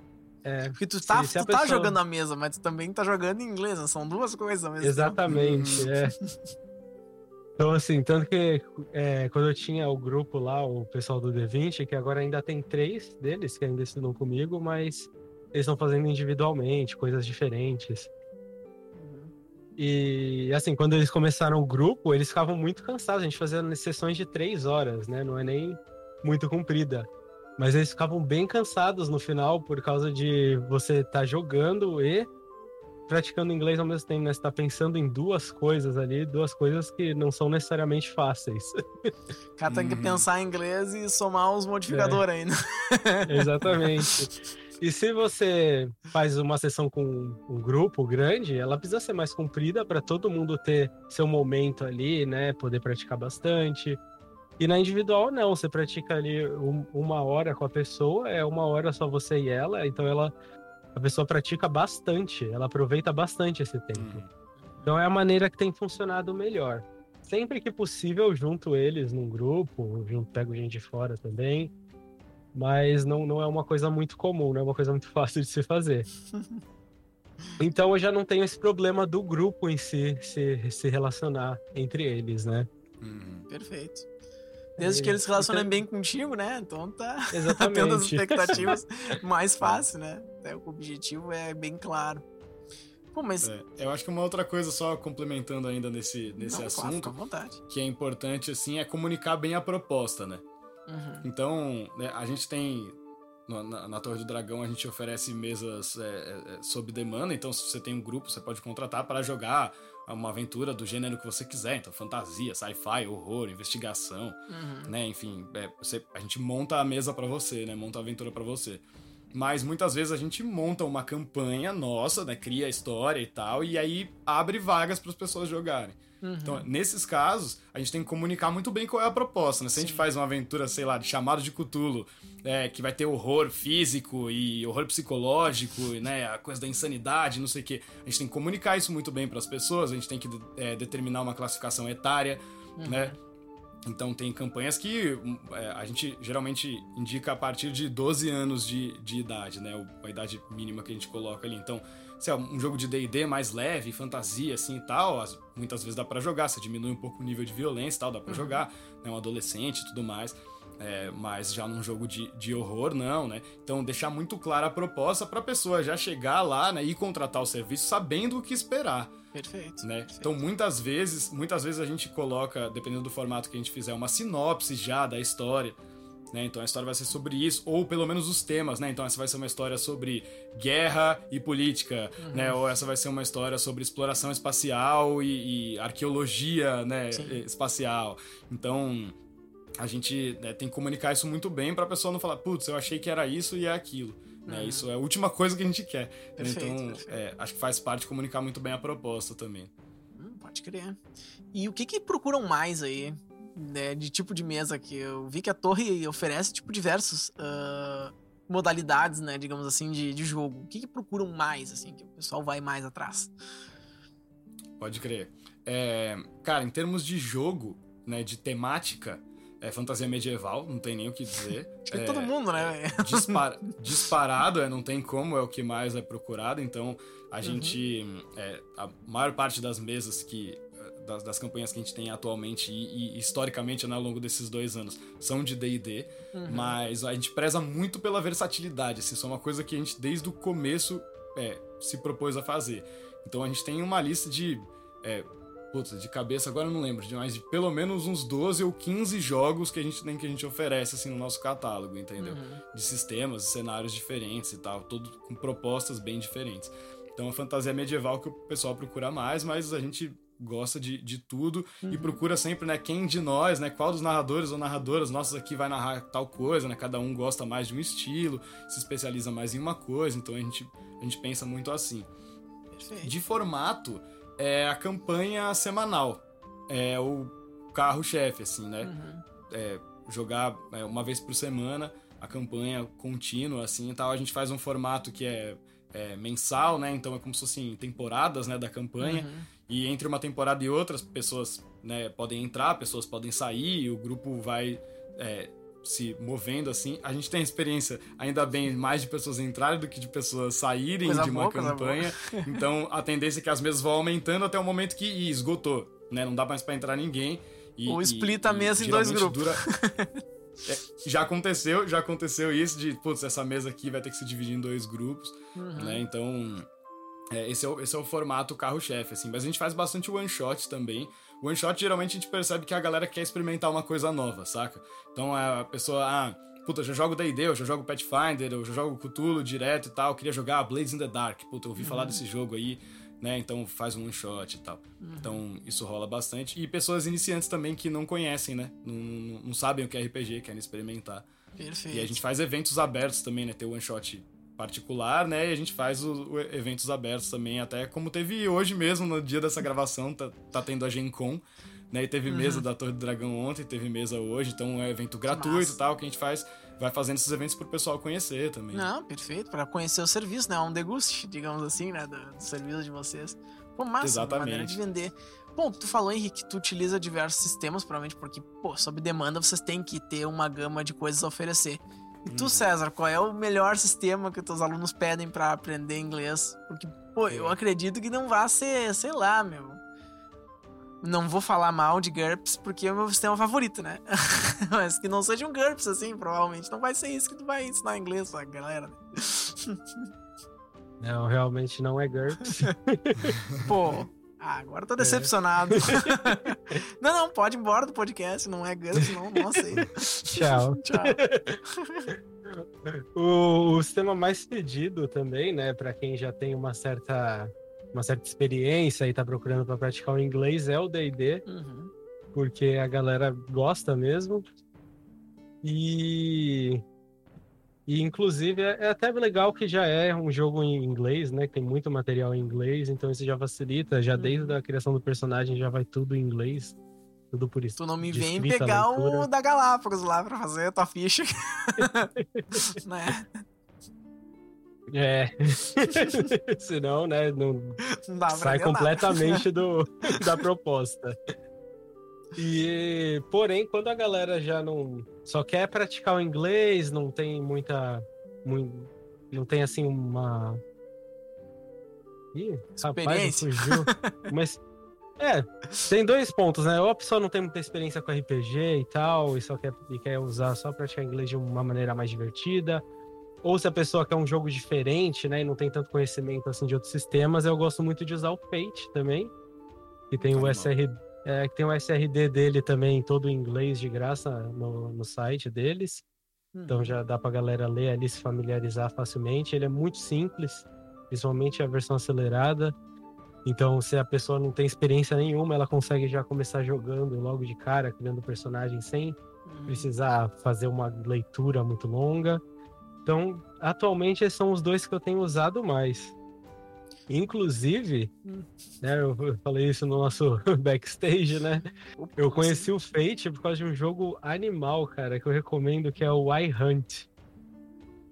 É, Porque tu tá, se- se a tu tá pessoa- jogando a mesa, mas tu também tá jogando em inglês, né? São duas coisas ao mesmo exatamente. é. Então, assim, tanto que é, quando eu tinha o grupo lá, o pessoal do D20, que agora ainda tem três deles que ainda estudam comigo, mas eles estão fazendo individualmente, coisas diferentes. tempo. E assim, quando eles começaram o grupo, eles ficavam muito cansados. A gente fazia sessões de três horas, né? Não é nem muito comprida. Mas eles ficavam bem cansados no final por causa de você estar jogando e praticando inglês ao mesmo tempo, né? Você tá pensando em duas coisas ali, duas coisas que não são necessariamente fáceis. O cara tem que Uhum. pensar em inglês e somar os modificadores ainda. Exatamente. E se você faz uma sessão com um grupo grande, ela precisa ser mais comprida para todo mundo ter seu momento ali, né? Poder praticar bastante. E na individual, não. Você pratica ali um- uma hora com a pessoa, é uma hora só você e ela, então ela. A pessoa pratica bastante, ela aproveita bastante esse tempo. Uhum. Então é a maneira que tem funcionado melhor. Sempre que possível, eu junto eles num grupo, junto, pego gente de fora também. Mas não, não é uma coisa muito comum, não é uma coisa muito fácil de se fazer. Então eu já não tenho esse problema do grupo em si se, se relacionar entre eles, né? Uhum. Perfeito. Desde É, que eles se relacionem então- bem contigo, né? Então tá tendo as Exatamente. expectativas mais fácil, né? Até o objetivo é bem claro. Pô, mas. É, eu acho que uma outra coisa, só complementando ainda nesse, nesse não, claro, fica assunto, à vontade. que é importante, assim, é comunicar bem a proposta, né? Uhum. Então, né, a gente tem. Na, na Torre do Dragão, a gente oferece mesas é, é, sob demanda. Então, se você tem um grupo, você pode contratar para jogar uma aventura do gênero que você quiser. Então, fantasia, sci-fi, horror, investigação, Uhum. né? Enfim, é, você- a gente monta a mesa para você, né? Monta a aventura para você. Mas muitas vezes a gente monta uma campanha nossa, né? Cria a história e tal, e aí abre vagas para as pessoas jogarem. Uhum. Então, nesses casos, a gente tem que comunicar muito bem qual é a proposta, né? Se a gente Sim. faz uma aventura, sei lá, de chamado de Cthulhu, é, que vai ter horror físico e horror psicológico, e, né? A coisa da insanidade, não sei o quê. A gente tem que comunicar isso muito bem para as pessoas, a gente tem que é, determinar uma classificação etária, Uhum. né? Então tem campanhas que hum, é, a gente geralmente indica a partir de 12 anos de, de idade, né? A idade mínima que a gente coloca ali. Então, se é um jogo de D&D mais leve, fantasia assim e tal, as- muitas vezes dá pra jogar. Você diminui um pouco o nível de violência e tal, dá pra jogar. Né? Um adolescente e tudo mais. É, mas já num jogo de, de horror, não, né? Então deixar muito clara a proposta pra pessoa já chegar lá né, e contratar o serviço sabendo o que esperar Perfeito. né? perfeito. Então muitas vezes, muitas vezes a gente coloca, dependendo do formato que a gente fizer, uma sinopse já da história, né? Então a história vai ser sobre isso, ou pelo menos os temas, né? Então essa vai ser uma história sobre guerra e política, uhum. né? Ou essa vai ser uma história sobre exploração espacial e, e arqueologia, né? Espacial. Então a gente né, tem que comunicar isso muito bem para a pessoa não falar, putz, eu achei que era isso e é aquilo. Né? Uhum. Isso é a última coisa que a gente quer. Perfeito, então, perfeito. É, acho que faz parte de comunicar muito bem a proposta também. Hum, pode crer. E o que que procuram mais aí né, de tipo de mesa que eu vi que a torre oferece tipo diversos uh, modalidades, né, digamos assim, de, de jogo. O que, que procuram mais, assim, que o pessoal vai mais atrás? Pode crer. É, cara, em termos de jogo, né, de temática, é fantasia medieval, não tem nem o que dizer. Acho que é, todo mundo, né? Dispar, disparado, é, não tem como, é o que mais é procurado. Então, a uhum. gente. É, a maior parte das mesas que das, das, campanhas que a gente tem atualmente e, e historicamente né, ao longo desses dois anos são de D&D, uhum. mas a gente preza muito pela versatilidade, assim, isso é uma coisa que a gente desde o começo é, se propôs a fazer. Então a gente tem uma lista de é, putz, de cabeça agora eu não lembro, de mais de pelo menos uns 12 ou 15 jogos que a gente tem que a gente oferece assim no nosso catálogo, entendeu? Uhum. De sistemas, cenários diferentes e tal, tudo com propostas bem diferentes. Então a fantasia medieval que o pessoal procura mais, mas a gente gosta de, de tudo uhum. e procura sempre, né, quem de nós, né, qual dos narradores ou narradoras nossos aqui vai narrar tal coisa, né, cada um gosta mais de um estilo, se especializa mais em uma coisa, então a gente, a gente pensa muito assim. Perfeito. De formato, é a campanha semanal, é o carro-chefe, assim, né, uhum. é, jogar é, uma vez por semana a campanha contínua, assim, e tal, a gente faz um formato que é, é mensal, né, então é como se fossem temporadas, né, da campanha, uhum e entre uma temporada e outra, pessoas né, podem entrar, pessoas podem sair, o grupo vai é, se movendo assim. A gente tem experiência, ainda bem, mais de pessoas entrarem do que de pessoas saírem coisa de uma boa, campanha. Então a tendência é que as mesas vão aumentando até o momento que esgotou, né? Não dá mais para entrar ninguém. E, Ou splita a mesa em dois grupos. Dura... é, já aconteceu, já aconteceu isso de, putz, essa mesa aqui vai ter que se dividir em dois grupos, uhum. né? Então é, esse, é o, esse é o formato carro-chefe, assim. Mas a gente faz bastante one-shot também. One-shot, geralmente, a gente percebe que a galera quer experimentar uma coisa nova, saca? Então, a pessoa, ah, puta, eu já jogo D&D, eu já jogo Pathfinder, eu já jogo Cthulhu direto e tal, eu queria jogar Blades in the Dark. Puta, eu ouvi uhum. falar desse jogo aí, né? Então, faz um one-shot e tal. Uhum. Então, isso rola bastante. E pessoas iniciantes também que não conhecem, né? Não, não, não sabem o que é RPG, querem experimentar. Perfeito. E a gente faz eventos abertos também, né? Ter one-shot particular, né? E a gente faz os eventos abertos também, até como teve hoje mesmo, no dia dessa gravação, tá, tá tendo a Gen Con, né? E teve uhum. mesa da Torre do Dragão ontem, teve mesa hoje, então é um evento gratuito e tal, que a gente faz, vai fazendo esses eventos pro pessoal conhecer também. Não, perfeito, para conhecer o serviço, né? Um deguste, digamos assim, né? Do, do serviço de vocês. Pô, massa, Exatamente. maneira de vender. Bom, tu falou, Henrique, que tu utiliza diversos sistemas, provavelmente porque, pô, sob demanda vocês têm que ter uma gama de coisas a oferecer. E tu, César, qual é o melhor sistema que os teus alunos pedem para aprender inglês? Porque, pô, eu acredito que não vai ser, sei lá, meu. Não vou falar mal de GURPS porque é o meu sistema favorito, né? Mas que não seja um GURPS, assim, provavelmente. Não vai ser isso que tu vai ensinar inglês pra galera. Não, realmente não é GURPS. pô, ah, agora tô decepcionado. É. não, não, pode ir embora do podcast, não é Gus, não, não aceito. Tchau. Tchau. O, o, sistema mais pedido também, né, para quem já tem uma certa, uma certa experiência e tá procurando para praticar o inglês é o D&D, uhum. porque a galera gosta mesmo. E e, inclusive, é, é até legal que já é um jogo em inglês, né? Que tem muito material em inglês, então isso já facilita. Já uhum. desde a criação do personagem já vai tudo em inglês. Tudo por isso. Tu não me vem pegar o da Galápagos lá pra fazer a tua ficha. né? É. Senão, né, não, não sai completamente do, da proposta. E, porém, quando a galera já não só quer praticar o inglês, não tem muita. Muito, não tem assim uma. Ih, rapaz, fugiu. Mas. É, tem dois pontos, né? Ou a pessoa não tem muita experiência com RPG e tal, e só quer, e quer usar só praticar inglês de uma maneira mais divertida. Ou se a pessoa quer um jogo diferente, né? E não tem tanto conhecimento assim de outros sistemas, eu gosto muito de usar o Fate também. Que tem o SR, é, que tem o SRD dele também, todo em inglês de graça no, no site deles. Então já dá pra galera ler ali, se familiarizar facilmente. Ele é muito simples, principalmente a versão acelerada. Então, se a pessoa não tem experiência nenhuma, ela consegue já começar jogando logo de cara, criando personagem sem Uhum. precisar fazer uma leitura muito longa. Então, atualmente esses são os dois que eu tenho usado mais. Inclusive, Hum. né, eu falei isso no nosso backstage, né? Eu conheci o Fate por causa de um jogo animal, cara, que eu recomendo, que é o iHunt.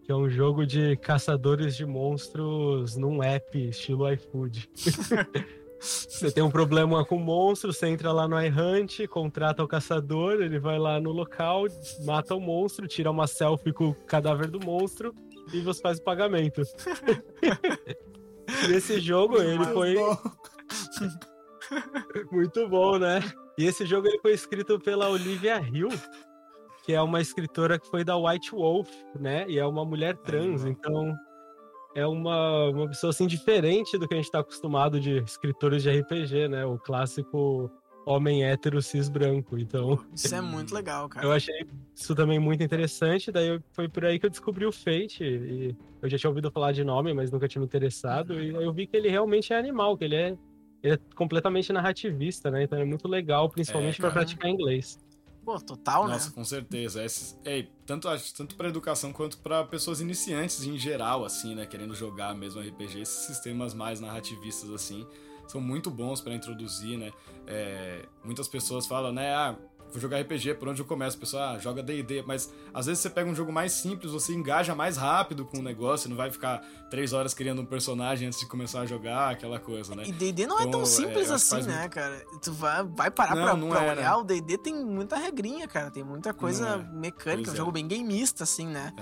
Que é um jogo de caçadores de monstros num app estilo iFood. você tem um problema com o monstro, você entra lá no iHunt, contrata o caçador, ele vai lá no local, mata o monstro, tira uma selfie com o cadáver do monstro e você faz o pagamento. e esse jogo, ele Mas foi não. muito bom, né? E esse jogo ele foi escrito pela Olivia Hill, que é uma escritora que foi da White Wolf, né? E é uma mulher trans, então é uma, uma pessoa assim diferente do que a gente tá acostumado de escritores de RPG, né? O clássico homem hétero cis branco. Então, Isso é muito legal, cara. eu achei isso também muito interessante. Daí foi por aí que eu descobri o Fate. E eu já tinha ouvido falar de nome, mas nunca tinha me interessado. E aí eu vi que ele realmente é animal, que ele é, ele é completamente narrativista, né? Então é muito legal, principalmente É, para praticar inglês. Pô, total, Nossa, né? com certeza. Esses, é, tanto tanto para educação quanto para pessoas iniciantes em geral, assim, né, querendo jogar mesmo RPG, esses sistemas mais narrativistas assim são muito bons para introduzir, né? É, muitas pessoas falam, né, ah, vou jogar RPG, por onde eu começo? Pessoal, ah, joga D&D, mas às vezes você pega um jogo mais simples, você engaja mais rápido com o negócio, não vai ficar três horas criando um personagem antes de começar a jogar, aquela coisa, né? E D&D não é Então, tão é, simples eu acho que assim, né, cara? Tu vai, vai parar Não, pra, não pra é, olhar, né? o D&D tem muita regrinha, cara. Tem muita coisa é. mecânica, Pois é um é. jogo bem gameista, assim, né?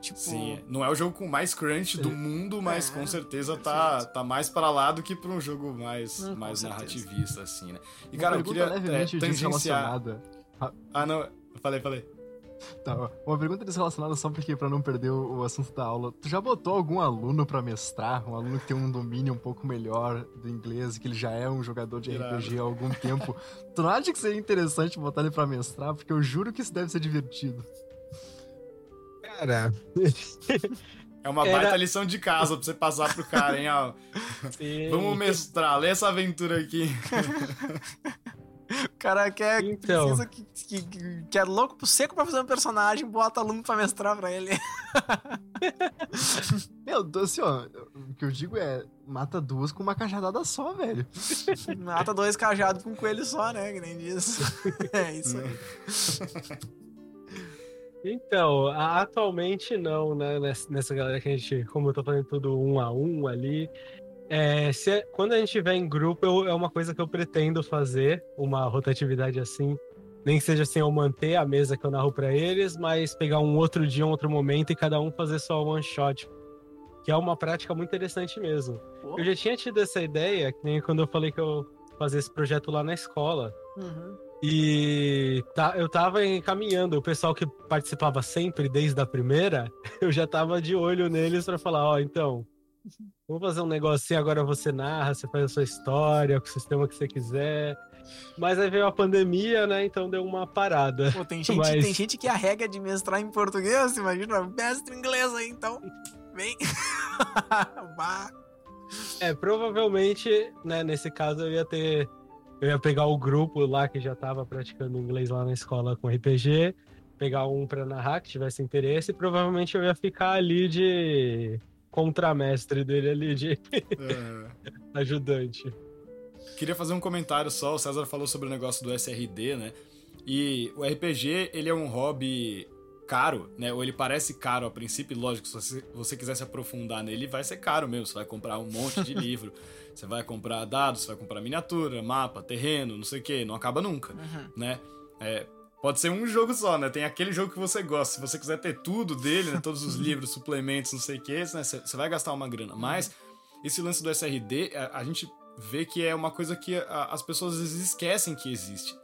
Tipo, Sim, é. não é o jogo com mais crunch do mundo, mas É, com certeza tá, tá mais pra lá do que pra um jogo mais, com mais narrativista, assim, né? E, Uma cara, eu pergunta queria é, levemente tangenciar... desrelacionada. Ah, não, falei, falei. Tá, uma pergunta desrelacionada só porque pra não perder o, o assunto da aula. Tu já botou algum aluno pra mestrar? Um aluno que tem um domínio um pouco melhor do inglês, que ele já é um jogador de Irado. RPG há algum tempo. Tu não acha que seria interessante botar ele pra mestrar? Porque eu juro que isso deve ser divertido. Cara, É uma Era- baita lição de casa pra você passar pro cara, hein? Ó, vamos mestrar, lê essa aventura aqui. o cara quer, Então. precisa que, que, que, que é louco pro seco pra fazer um personagem, bota aluno pra mestrar pra ele. Meu, assim, ó, o que eu digo é, mata duas com uma cajadada só, velho. Mata dois cajados com um coelho só, né? Que nem diz. É isso aí. Então, a- atualmente não, né? Nessa, nessa galera que a gente, como eu tô fazendo tudo um a um ali. É, se quando a gente estiver em grupo, eu- é uma coisa que eu pretendo fazer, uma rotatividade assim. Nem que seja assim, eu manter a mesa que eu narro pra eles, mas pegar um outro dia, um outro momento e cada um fazer só one shot. Que é uma prática muito interessante mesmo. Eu já tinha tido essa ideia, que nem quando eu falei que eu fazia esse projeto lá na escola. Uhum. E tá, eu tava encaminhando o pessoal que participava sempre desde a primeira, eu já tava de olho neles pra falar, ó, então, vamos fazer um negocinho, agora você narra, você faz a sua história, com o sistema que você quiser. Mas aí veio a pandemia, né? Então deu uma parada. Pô, tem gente, Mas- tem gente que arrega de mestrar em português, imagina, mestre inglês aí, então. Vem. É, provavelmente, né, nesse caso eu ia ter. Eu ia pegar o grupo lá que já tava praticando inglês lá na escola com RPG, pegar um pra narrar que tivesse interesse, e provavelmente eu ia ficar ali de contramestre dele ali, de É. ajudante. Queria fazer um comentário só. O César falou sobre o negócio do SRD, né? E o RPG, ele é um hobby caro, né? Ou ele parece caro a princípio, e lógico, se você, você quiser se aprofundar nele, vai ser caro mesmo. Você vai comprar um monte de livro, você vai comprar dados, você vai comprar miniatura, mapa, terreno, não sei o que, não acaba nunca, Uhum. né? É, pode ser um jogo só, né? Tem aquele jogo que você gosta. Se você quiser ter tudo dele, né? Todos os livros, suplementos, não sei o que, né? Você vai gastar uma grana. Mas esse lance do SRD, a, a gente vê que é uma coisa que a- as pessoas às vezes esquecem que existe.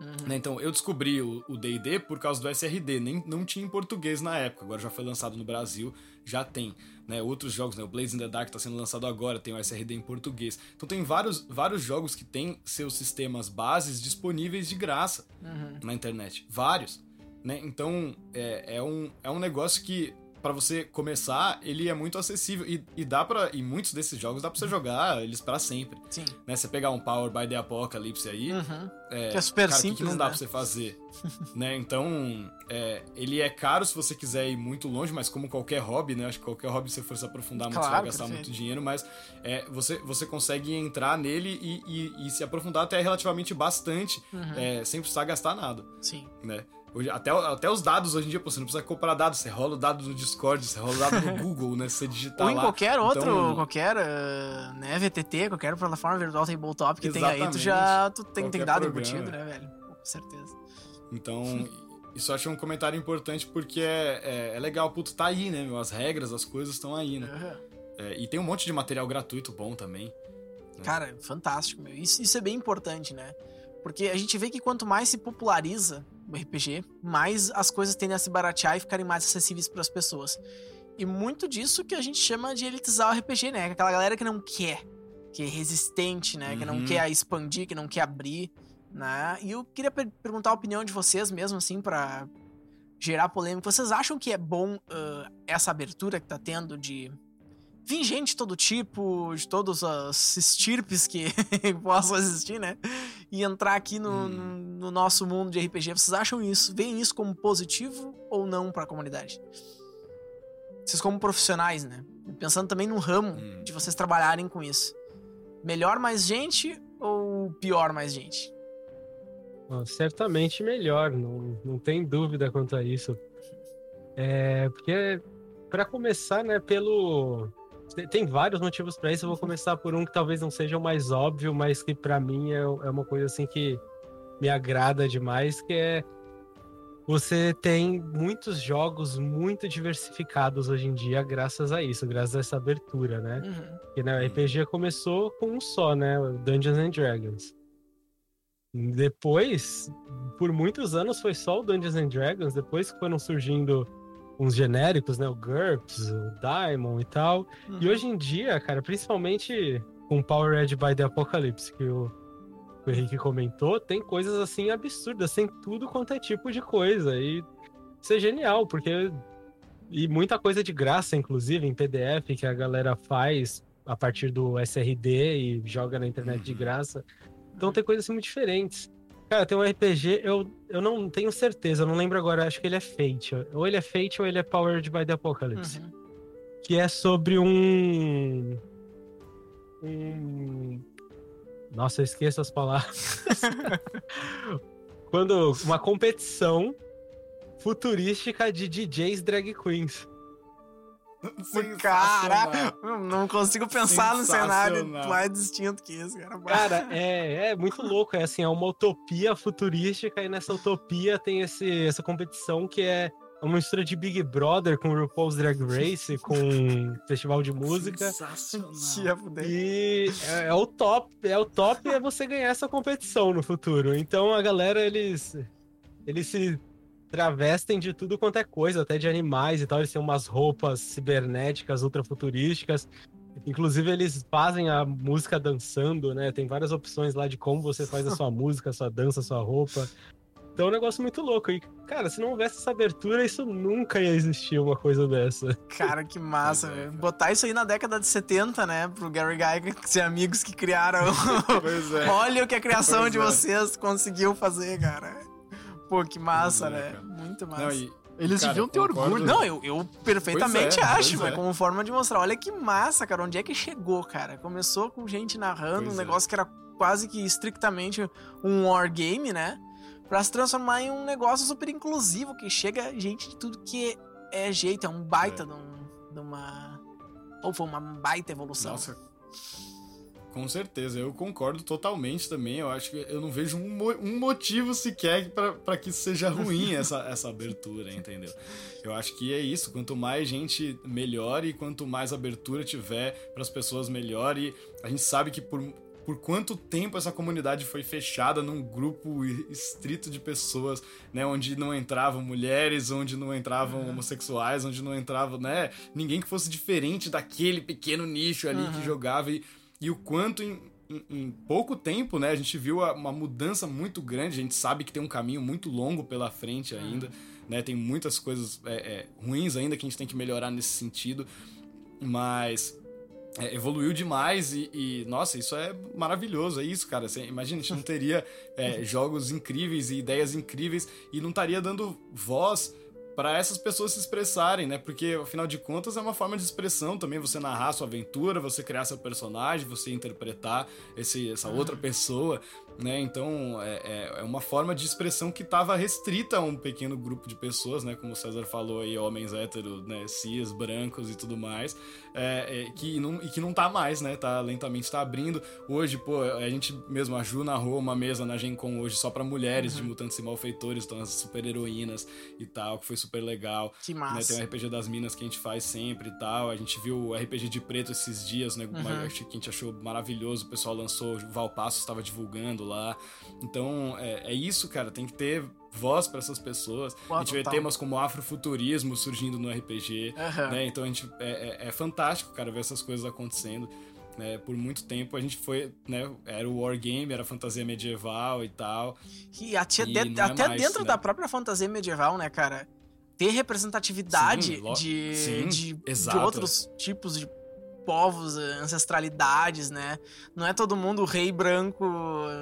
Uhum. né? Então, eu descobri o D&D por causa do SRD, nem não tinha em português na época, agora já foi lançado no Brasil, já tem, né? Outros jogos, né? O Blades in the Dark tá sendo lançado agora, tem o SRD em português. Então tem vários, vários jogos que têm seus sistemas bases disponíveis de graça Uhum. na internet, vários. né? Então, é, é, um, é um negócio que para você começar, ele é muito acessível e, e dá para e muitos desses jogos dá para você jogar eles para sempre. Sim. Né? Você pegar um Power by the Apocalypse aí, Uhum. é, Que é super cara, simples, que, não dá né? pra você fazer, né? Então, é, ele é caro se você quiser ir muito longe, mas como qualquer hobby, né? Acho que qualquer hobby, se você for se aprofundar muito, você vai gastar perfeito. muito dinheiro, mas é, você, você consegue entrar nele e, e- e se aprofundar até relativamente bastante, Uhum. é, sem precisar gastar nada, Sim. né? Hoje, até, até os dados hoje em dia, pô, você não precisa comprar dados, você rola o dado no Discord, você rola o dado no Google, né? Você digitar Ou em lá. qualquer outro, Então, qualquer uh, né, VTT, qualquer plataforma virtual tabletop que tem aí, tu Exatamente. já tu tem, tem dado programa. embutido, né, velho? Com certeza. Então, isso eu acho um comentário importante porque é, é, é legal, puto, tá aí, né, meu? As regras, as coisas estão aí, né? Uhum. É, e tem um monte de material gratuito bom também. Cara, fantástico, meu. Isso, isso é bem importante, né? Porque a gente vê que quanto mais se populariza RPG, mais as coisas tendem a se baratear e ficarem mais acessíveis para as pessoas. E muito disso que a gente chama de elitizar o RPG, né? Aquela galera que não quer, que é resistente, né? Que não Uhum. quer expandir, que não quer abrir, né? E eu queria per- perguntar a opinião de vocês mesmo, assim, para gerar polêmica. Vocês acham que é bom ah, essa abertura que tá tendo de vir gente de todo tipo, de todos os estirpes que possam existir, né? E entrar aqui no, Hum. no, no nosso mundo de RPG. Vocês acham isso? Veem isso como positivo ou não pra comunidade? Vocês como profissionais, né? Pensando também no ramo Hum. de vocês trabalharem com isso. Melhor mais gente ou pior mais gente? Bom, certamente melhor, não, não tem dúvida quanto a isso. É, porque, para começar, né, pelo. Tem- vários motivos para isso, eu vou começar por um que talvez não seja o mais óbvio, mas que para mim é, é uma coisa assim que me agrada demais, que é. Você tem muitos jogos muito diversificados hoje em dia, graças a isso, graças a essa abertura, né? Uhum. Porque né, o RPG começou com um só, né? Dungeons and Dragons. Depois, por muitos anos, foi só o Dungeons and Dragons. Depois que foram surgindo uns genéricos, né? O GURPS, o Daimon e tal. E Uhum. hoje em dia, cara, principalmente com Powered by the Apocalypse, que o, o Henrique comentou, tem coisas assim absurdas, tem tudo quanto é tipo de coisa. E isso é genial, porque. E muita coisa de graça, inclusive, em PDF, que a galera faz a partir do SRD e joga na internet de Uhum. graça. Então tem coisas assim muito diferentes. Cara, tem um RPG, eu, eu não tenho certeza, eu não lembro agora, acho que ele é Fate. Ou ele é Fate ou ele é Powered by the Apocalypse Uhum. que é sobre um. um... Nossa, eu esqueço as palavras. Quando uma competição futurística de DJs drag queens. Caraca, não consigo pensar no cenário mais distinto que isso, cara. Cara, é, é muito louco. É assim, é uma utopia futurística e nessa utopia tem esse, essa competição que é uma mistura de Big Brother com RuPaul's Drag Race, com festival de música. Sensacional. Fuder. E é, é o top, é o top é você ganhar essa competição no futuro. Então a galera eles eles se travestem de tudo quanto é coisa, até de animais e tal, eles têm umas roupas cibernéticas ultra futurísticas. Inclusive eles fazem a música dançando, né? Tem várias opções lá de como você faz a sua música, a sua dança, a sua roupa. Então é um negócio muito louco. E, cara, se não houvesse essa abertura, isso nunca ia existir uma coisa dessa. Cara, que massa, é, velho. Botar isso aí na década de 70, né? Pro Gary Gygax e amigos que criaram. Pois é. Olha o que a criação Pois de é. vocês conseguiu fazer, cara. Pô, que massa, é, né? cara. Muito massa. Não, e, Eles Cara, deviam ter concordo. orgulho. Não, eu, eu perfeitamente é, acho, mas é. como forma de mostrar. Olha que massa, cara. Onde é que chegou, cara? Começou com gente narrando Pois um é. negócio que era quase que estrictamente um wargame, né? Pra se transformar em um negócio super inclusivo, que chega gente de tudo que é jeito. É um baita É. de, um- de uma. Ou foi uma baita evolução. Nossa. Com certeza, eu concordo totalmente também. Eu acho que eu não vejo um, mo- um motivo sequer pra que seja ruim essa, essa abertura, entendeu? Eu acho que é isso. Quanto mais gente melhor e quanto mais abertura tiver para as pessoas melhor. E a gente sabe que por, por quanto tempo essa comunidade foi fechada num grupo estrito de pessoas, né? Onde não entravam mulheres, onde não entravam homossexuais, onde não entrava, né? Ninguém que fosse diferente daquele pequeno nicho ali que Uhum. jogava. E, e o quanto em- em, em, pouco tempo, né, a gente viu uma mudança muito grande. A gente sabe que tem um caminho muito longo pela frente ainda, uhum. né? Tem muitas coisas é, é, ruins ainda que a gente tem que melhorar nesse sentido. Mas é, evoluiu demais e, e, nossa, isso é maravilhoso, é isso, cara. Você, imagina, a gente não teria é, jogos incríveis e ideias incríveis e não estaria dando voz para essas pessoas se expressarem, né? Porque afinal de contas é uma forma de expressão também, você narrar sua aventura, você criar seu personagem, você interpretar esse, essa outra pessoa, né? Então é, é, é uma forma de expressão que estava restrita a um pequeno grupo de pessoas, né? Como o César falou aí, homens héteros, né? Cis, brancos e tudo mais, é, é, que não, e que não tá mais, né? Tá lentamente está abrindo. Hoje, pô, a gente mesmo, a Ju narrou uma mesa na Gen Con hoje só para mulheres uhum. de mutantes e malfeitores, então as super heroínas e tal, que foi super legal. Que massa. Né? Tem o RPG das Minas que a gente faz sempre e tal. A gente viu o RPG de preto esses dias, né? Uhum. Que a gente achou maravilhoso. O pessoal lançou, o Valpasso estava divulgando lá. Então, é, é isso, cara. Tem que ter voz para essas pessoas. Pô, a gente total. vê temas como afrofuturismo surgindo no RPG, uhum. né? Então a gente é, é, é, fantástico, cara, ver essas coisas acontecendo. Né? Por muito tempo a gente foi, né? Era o wargame, era fantasia medieval e tal. E até, e de, até mais, dentro né? da própria fantasia medieval, né, cara? ter representatividade sim, de, sim, de, de, outros tipos de povos, ancestralidades, né? Não é todo mundo o rei branco,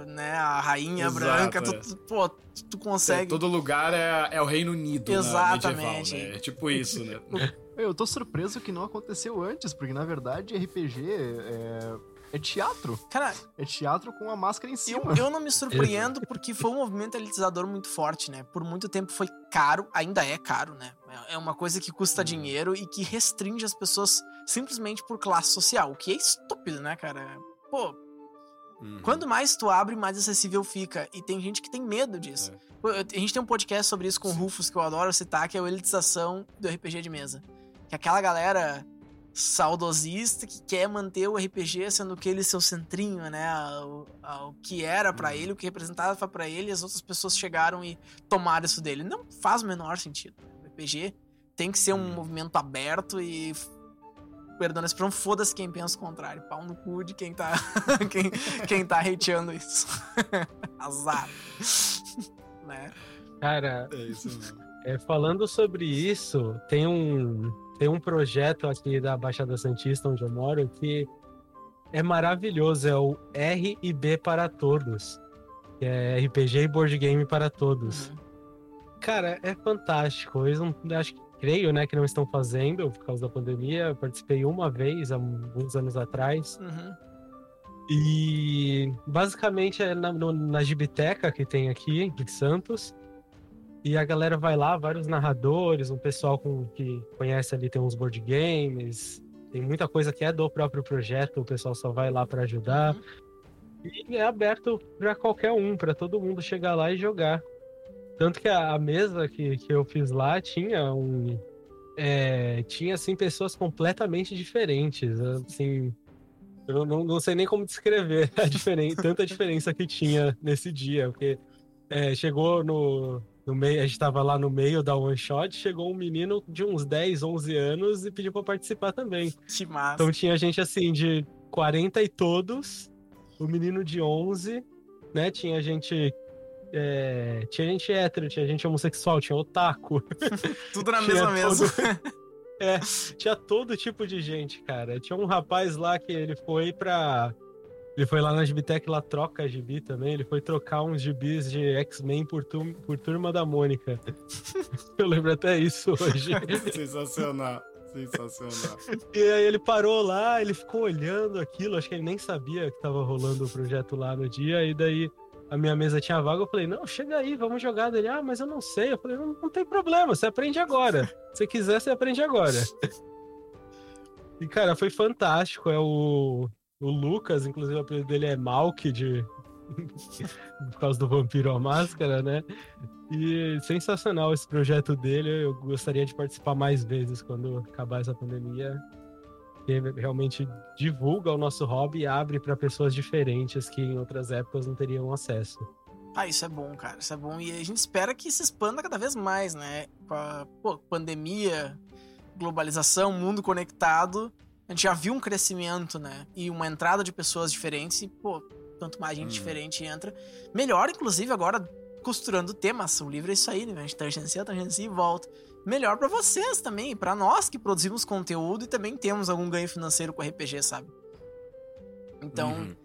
né? A rainha Exato, branca. Tu, tu, pô, tu consegue. É, todo lugar é, é o Reino Unido. Né? Exatamente. Medieval, né? É tipo isso, né? Eu tô surpreso que não aconteceu antes, porque na verdade RPG é, é teatro. Cara, é teatro com a máscara em cima. Eu, eu não me surpreendo porque foi um movimento elitizador muito forte, né? Por muito tempo foi caro, ainda é caro, né? É uma coisa que custa uhum. dinheiro e que restringe as pessoas simplamente por classe social, o que é estúpido, né, cara? Pô, uhum. quanto mais tu abre, mais acessível fica. E tem gente que tem medo disso. É. A gente tem um podcast sobre isso com o Rufus que eu adoro citar, que é a elitização do RPG de mesa. Que aquela galera saudosista que quer manter o RPG sendo aquele seu centrinho, né? O, o que era para uhum. ele, o que representava para ele, e as outras pessoas chegaram e tomaram isso dele. Não faz o menor sentido. O RPG tem que ser um uhum. movimento aberto e perdão a expressão, foda-se quem pensa o contrário. Pau no cu de quem tá, quem, quem tá hateando isso. Azar. né? Cara, é isso mesmo. É, falando sobre isso, tem um tem um projeto aqui da Baixada Santista, onde eu moro, que é maravilhoso. É o R e B para todos. Que é RPG e board game para todos. Uhum. Cara, é fantástico. Eles não, acho que creio, né, que não estão fazendo por causa da pandemia. Eu participei uma vez há alguns anos atrás. Uhum. E basicamente é na, no, na Gibiteca que tem aqui em Santos. E a galera vai lá, vários narradores, um pessoal com, que conhece ali, tem uns board games, tem muita coisa que é do próprio projeto, o pessoal só vai lá para ajudar. Uhum. E é aberto para qualquer um, para todo mundo chegar lá e jogar. Tanto que a, a mesa que, que eu fiz lá tinha um. É, tinha assim pessoas completamente diferentes. Assim, eu não, não sei nem como descrever a diferença, tanta diferença que tinha nesse dia, porque é, chegou no, no meio, a gente tava lá no meio da one shot, chegou um menino de uns 10, 11 anos e pediu para participar também. Que massa. Então tinha gente assim de 40 e todos, o menino de 11, né? Tinha gente é, tinha gente hétero, tinha gente homossexual, tinha otaku. Tudo na mesma mesa. é, tinha todo tipo de gente, cara. Tinha um rapaz lá que ele foi pra ele foi lá na Gibitec, lá troca gibi também. Ele foi trocar uns gibis de X-Men por, tu, por Turma da Mônica. Eu lembro até isso hoje. Sensacional. Sensacional. E aí ele parou lá, ele ficou olhando aquilo, acho que ele nem sabia que tava rolando o projeto lá no dia, e daí a minha mesa tinha vaga, eu falei, não, chega aí, vamos jogar dele. Ah, mas eu não sei. Eu falei, não, não tem problema, você aprende agora. Se quiser, você aprende agora. E, cara, foi fantástico. É o. O Lucas, inclusive, o apelido dele é Malk, de... por causa do Vampiro à Máscara, né? E sensacional esse projeto dele. Eu gostaria de participar mais vezes quando acabar essa pandemia. Que realmente divulga o nosso hobby e abre para pessoas diferentes que em outras épocas não teriam acesso. Ah, isso é bom, cara. Isso é bom. E a gente espera que se expanda cada vez mais, né? Com a pô, pandemia, globalização, mundo conectado a gente já viu um crescimento, né? E uma entrada de pessoas diferentes. E, pô, quanto mais gente hum. diferente entra, melhor, inclusive, agora costurando temas. O livro é isso aí, né? A gente tangencia, tangencia e volta. Melhor para vocês também, para nós que produzimos conteúdo e também temos algum ganho financeiro com RPG, sabe? Então. Uhum.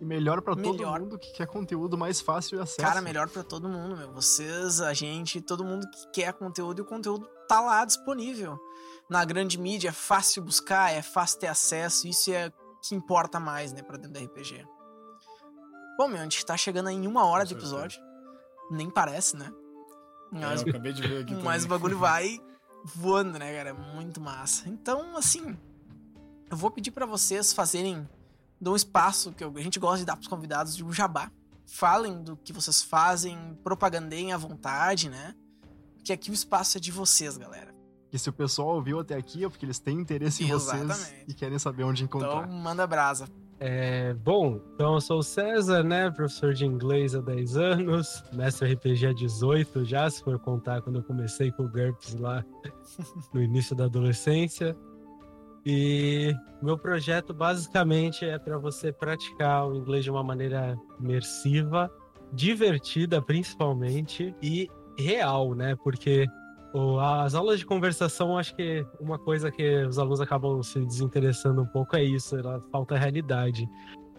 E melhor para todo mundo que quer conteúdo mais fácil de acesso. Cara, melhor para todo mundo, meu. Vocês, a gente, todo mundo que quer conteúdo e o conteúdo tá lá disponível. Na grande mídia é fácil buscar, é fácil ter acesso, isso é que importa mais, né, pra dentro da RPG. Bom, meu, a gente tá chegando em uma hora de episódio. Nem parece, né? Mas, é, eu acabei de ver aqui. Mas o bagulho vai voando, né, cara? Muito massa. Então, assim, eu vou pedir para vocês fazerem dou um espaço que a gente gosta de dar pros convidados de um jabá. Falem do que vocês fazem, propagandem à vontade, né? Porque aqui o espaço é de vocês, galera. E se o pessoal ouviu até aqui é porque eles têm interesse em Exatamente. vocês e querem saber onde encontrar. Então, manda brasa. É, bom, então eu sou o César, né? Professor de inglês há 10 anos, mestre RPG há 18 já, se for contar quando eu comecei com o GURPS lá no início da adolescência. E meu projeto basicamente é para você praticar o inglês de uma maneira imersiva, divertida principalmente e real, né? Porque as aulas de conversação, acho que uma coisa que os alunos acabam se desinteressando um pouco é isso, ela falta realidade.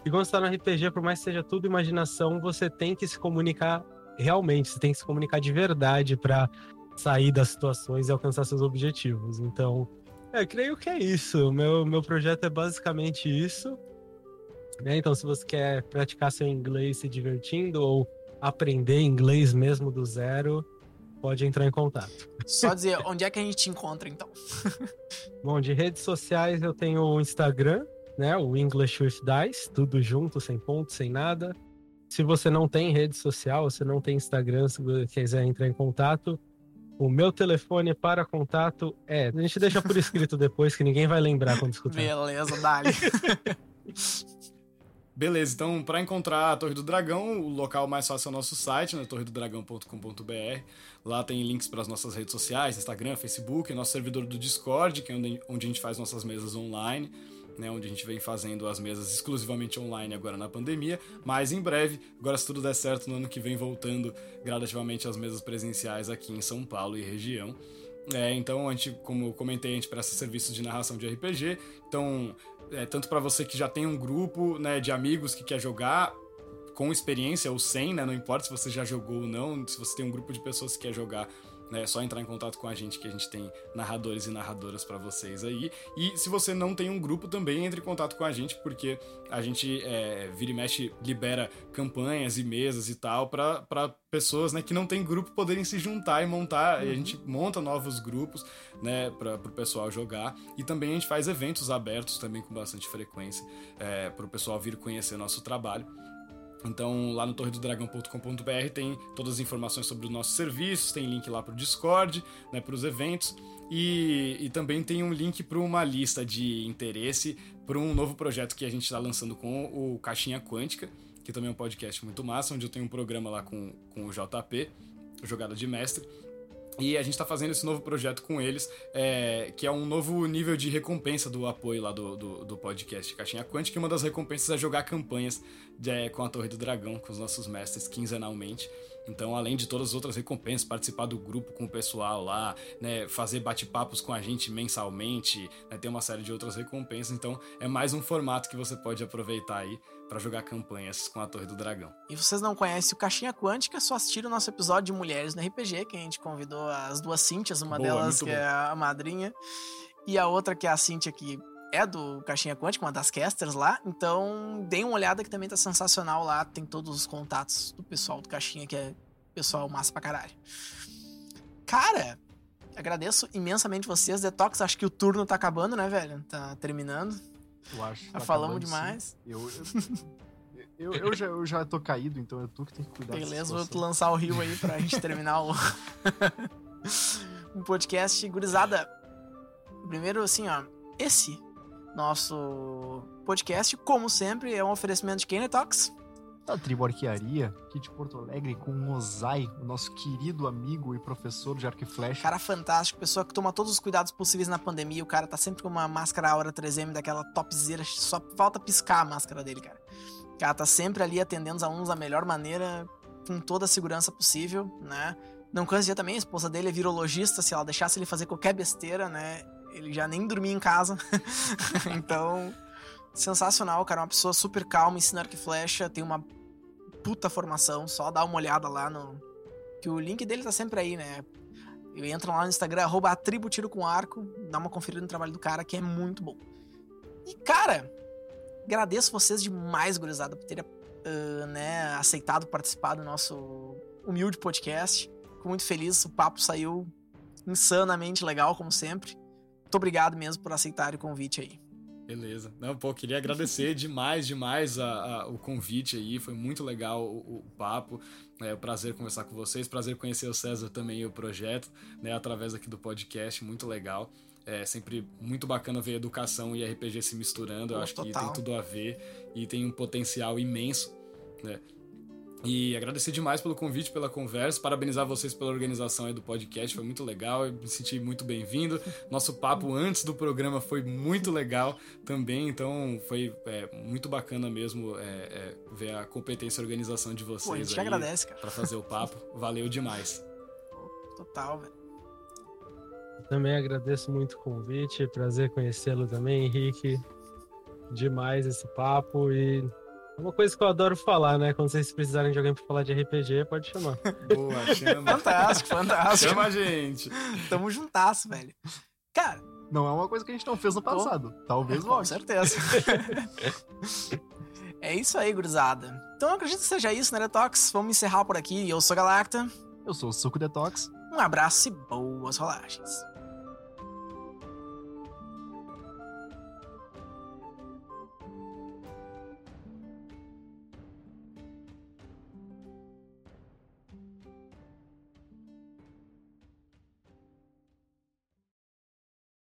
E quando está no RPG, por mais que seja tudo imaginação, você tem que se comunicar realmente, você tem que se comunicar de verdade para sair das situações e alcançar seus objetivos. Então, é, creio que é isso. Meu, meu projeto é basicamente isso. Né? Então, se você quer praticar seu inglês se divertindo ou aprender inglês mesmo do zero, pode entrar em contato. Só dizer, onde é que a gente te encontra, então? Bom, de redes sociais eu tenho o Instagram, né? O English with Dice, tudo junto, sem ponto, sem nada. Se você não tem rede social, você não tem Instagram, se você quiser entrar em contato, o meu telefone para contato é. A gente deixa por escrito depois, que ninguém vai lembrar quando escutar. Beleza, Dali. Beleza, então para encontrar a Torre do Dragão, o local mais fácil é o nosso site, né, torredodragão.com.br. Lá tem links para as nossas redes sociais, Instagram, Facebook, nosso servidor do Discord, que é onde, a gente faz nossas mesas online né, onde a gente vem fazendo as mesas exclusivamente online agora na pandemia, mas em breve, agora se tudo der certo, no ano que vem voltando gradativamente às mesas presenciais aqui em São Paulo e região. É, então, a gente, como eu comentei, a gente presta serviço de narração de RPG. Então, é, tanto para você que já tem um grupo né, de amigos que quer jogar, com experiência ou sem, né, não importa se você já jogou ou não, se você tem um grupo de pessoas que quer jogar? É só entrar em contato com a gente que a gente tem narradores e narradoras para vocês aí. E se você não tem um grupo também, entre em contato com a gente, porque a gente é, vira e mexe, libera campanhas e mesas e tal para pessoas né, que não tem grupo poderem se juntar e montar. Uhum. E a gente monta novos grupos né, para o pessoal jogar. E também a gente faz eventos abertos também com bastante frequência é, para o pessoal vir conhecer nosso trabalho. Então, lá no torredodragão.com.br tem todas as informações sobre os nossos serviços, tem link lá para o Discord, né, para os eventos, e, e, também tem um link para uma lista de interesse para um novo projeto que a gente está lançando com o Caixinha Quântica, que também é um podcast muito massa, onde eu tenho um programa lá com, com o JP, Jogada de Mestre, e a gente está fazendo esse novo projeto com eles, é, que é um novo nível de recompensa do apoio lá do, do, do podcast Caixinha Quântica. E uma das recompensas é jogar campanhas de, é, com a Torre do Dragão, com os nossos mestres, quinzenalmente. Então, além de todas as outras recompensas, participar do grupo com o pessoal lá, né, fazer bate-papos com a gente mensalmente, né, ter uma série de outras recompensas. Então, é mais um formato que você pode aproveitar aí para jogar campanhas com a Torre do Dragão. E vocês não conhecem o Caixinha Quântica, só assistiram o nosso episódio de Mulheres no RPG, que a gente convidou as duas Cintias, uma Boa, delas que bom. é a madrinha, e a outra que é a Cintia que é do Caixinha Quântica, uma das casters lá. Então, deem uma olhada que também tá sensacional lá. Tem todos os contatos do pessoal do Caixinha, que é pessoal massa pra caralho. Cara, agradeço imensamente vocês. Detox, acho que o turno tá acabando, né, velho? Tá terminando. Eu acho. Já tá falamos demais. Eu, eu, eu, eu, já, eu já tô caído, então é tu que tem que cuidar Beleza, vou lançar o rio aí pra gente terminar o. um podcast gurizada. Primeiro, assim, ó. Esse nosso podcast, como sempre, é um oferecimento de Kenny Talks. Da Tribo Arquearia, aqui de Porto Alegre, com o Ozai, o nosso querido amigo e professor de arco e flecha. Cara fantástico, pessoa que toma todos os cuidados possíveis na pandemia. O cara tá sempre com uma máscara Aura 3M daquela topzera, só falta piscar a máscara dele, cara. O cara tá sempre ali atendendo os alunos da melhor maneira, com toda a segurança possível, né? Não cansa de também, a esposa dele é virologista, se ela deixasse ele fazer qualquer besteira, né? Ele já nem dormia em casa. então, sensacional, cara. Uma pessoa super calma, ensina arco e flecha, tem uma puta formação, só dá uma olhada lá no. Que o link dele tá sempre aí, né? Entra lá no Instagram, arroba tribo com arco, dá uma conferida no trabalho do cara, que é muito bom. E, cara, agradeço vocês demais, gurizada, por terem uh, né, aceitado participar do nosso humilde podcast. Fico muito feliz, o papo saiu insanamente legal, como sempre. Muito obrigado mesmo por aceitar o convite aí. Beleza. Não, pô, queria agradecer demais, demais a, a, o convite aí. Foi muito legal o, o papo. É um prazer conversar com vocês. Prazer conhecer o César também e o projeto, né? Através aqui do podcast. Muito legal. É sempre muito bacana ver educação e RPG se misturando. Eu acho total. que tem tudo a ver e tem um potencial imenso, né? E agradecer demais pelo convite, pela conversa, parabenizar vocês pela organização aí do podcast, foi muito legal, eu me senti muito bem-vindo. Nosso papo antes do programa foi muito legal também, então foi é, muito bacana mesmo é, é, ver a competência e organização de vocês. Pô, a gente aí agradece, cara. Pra fazer o papo, valeu demais. Total, velho. Também agradeço muito o convite, prazer conhecê-lo também, Henrique. Demais esse papo e uma coisa que eu adoro falar, né? Quando vocês precisarem de alguém pra falar de RPG, pode chamar. Boa, chama. fantástico, fantástico. Chama a gente. Tamo juntasso, velho. Cara. Não é uma coisa que a gente não fez no passado. Pô, Talvez é, Com certeza. é isso aí, gurizada. Então eu acredito que seja isso, né, Detox? Vamos encerrar por aqui. Eu sou Galacta. Eu sou o Suco Detox. Um abraço e boas rolagens.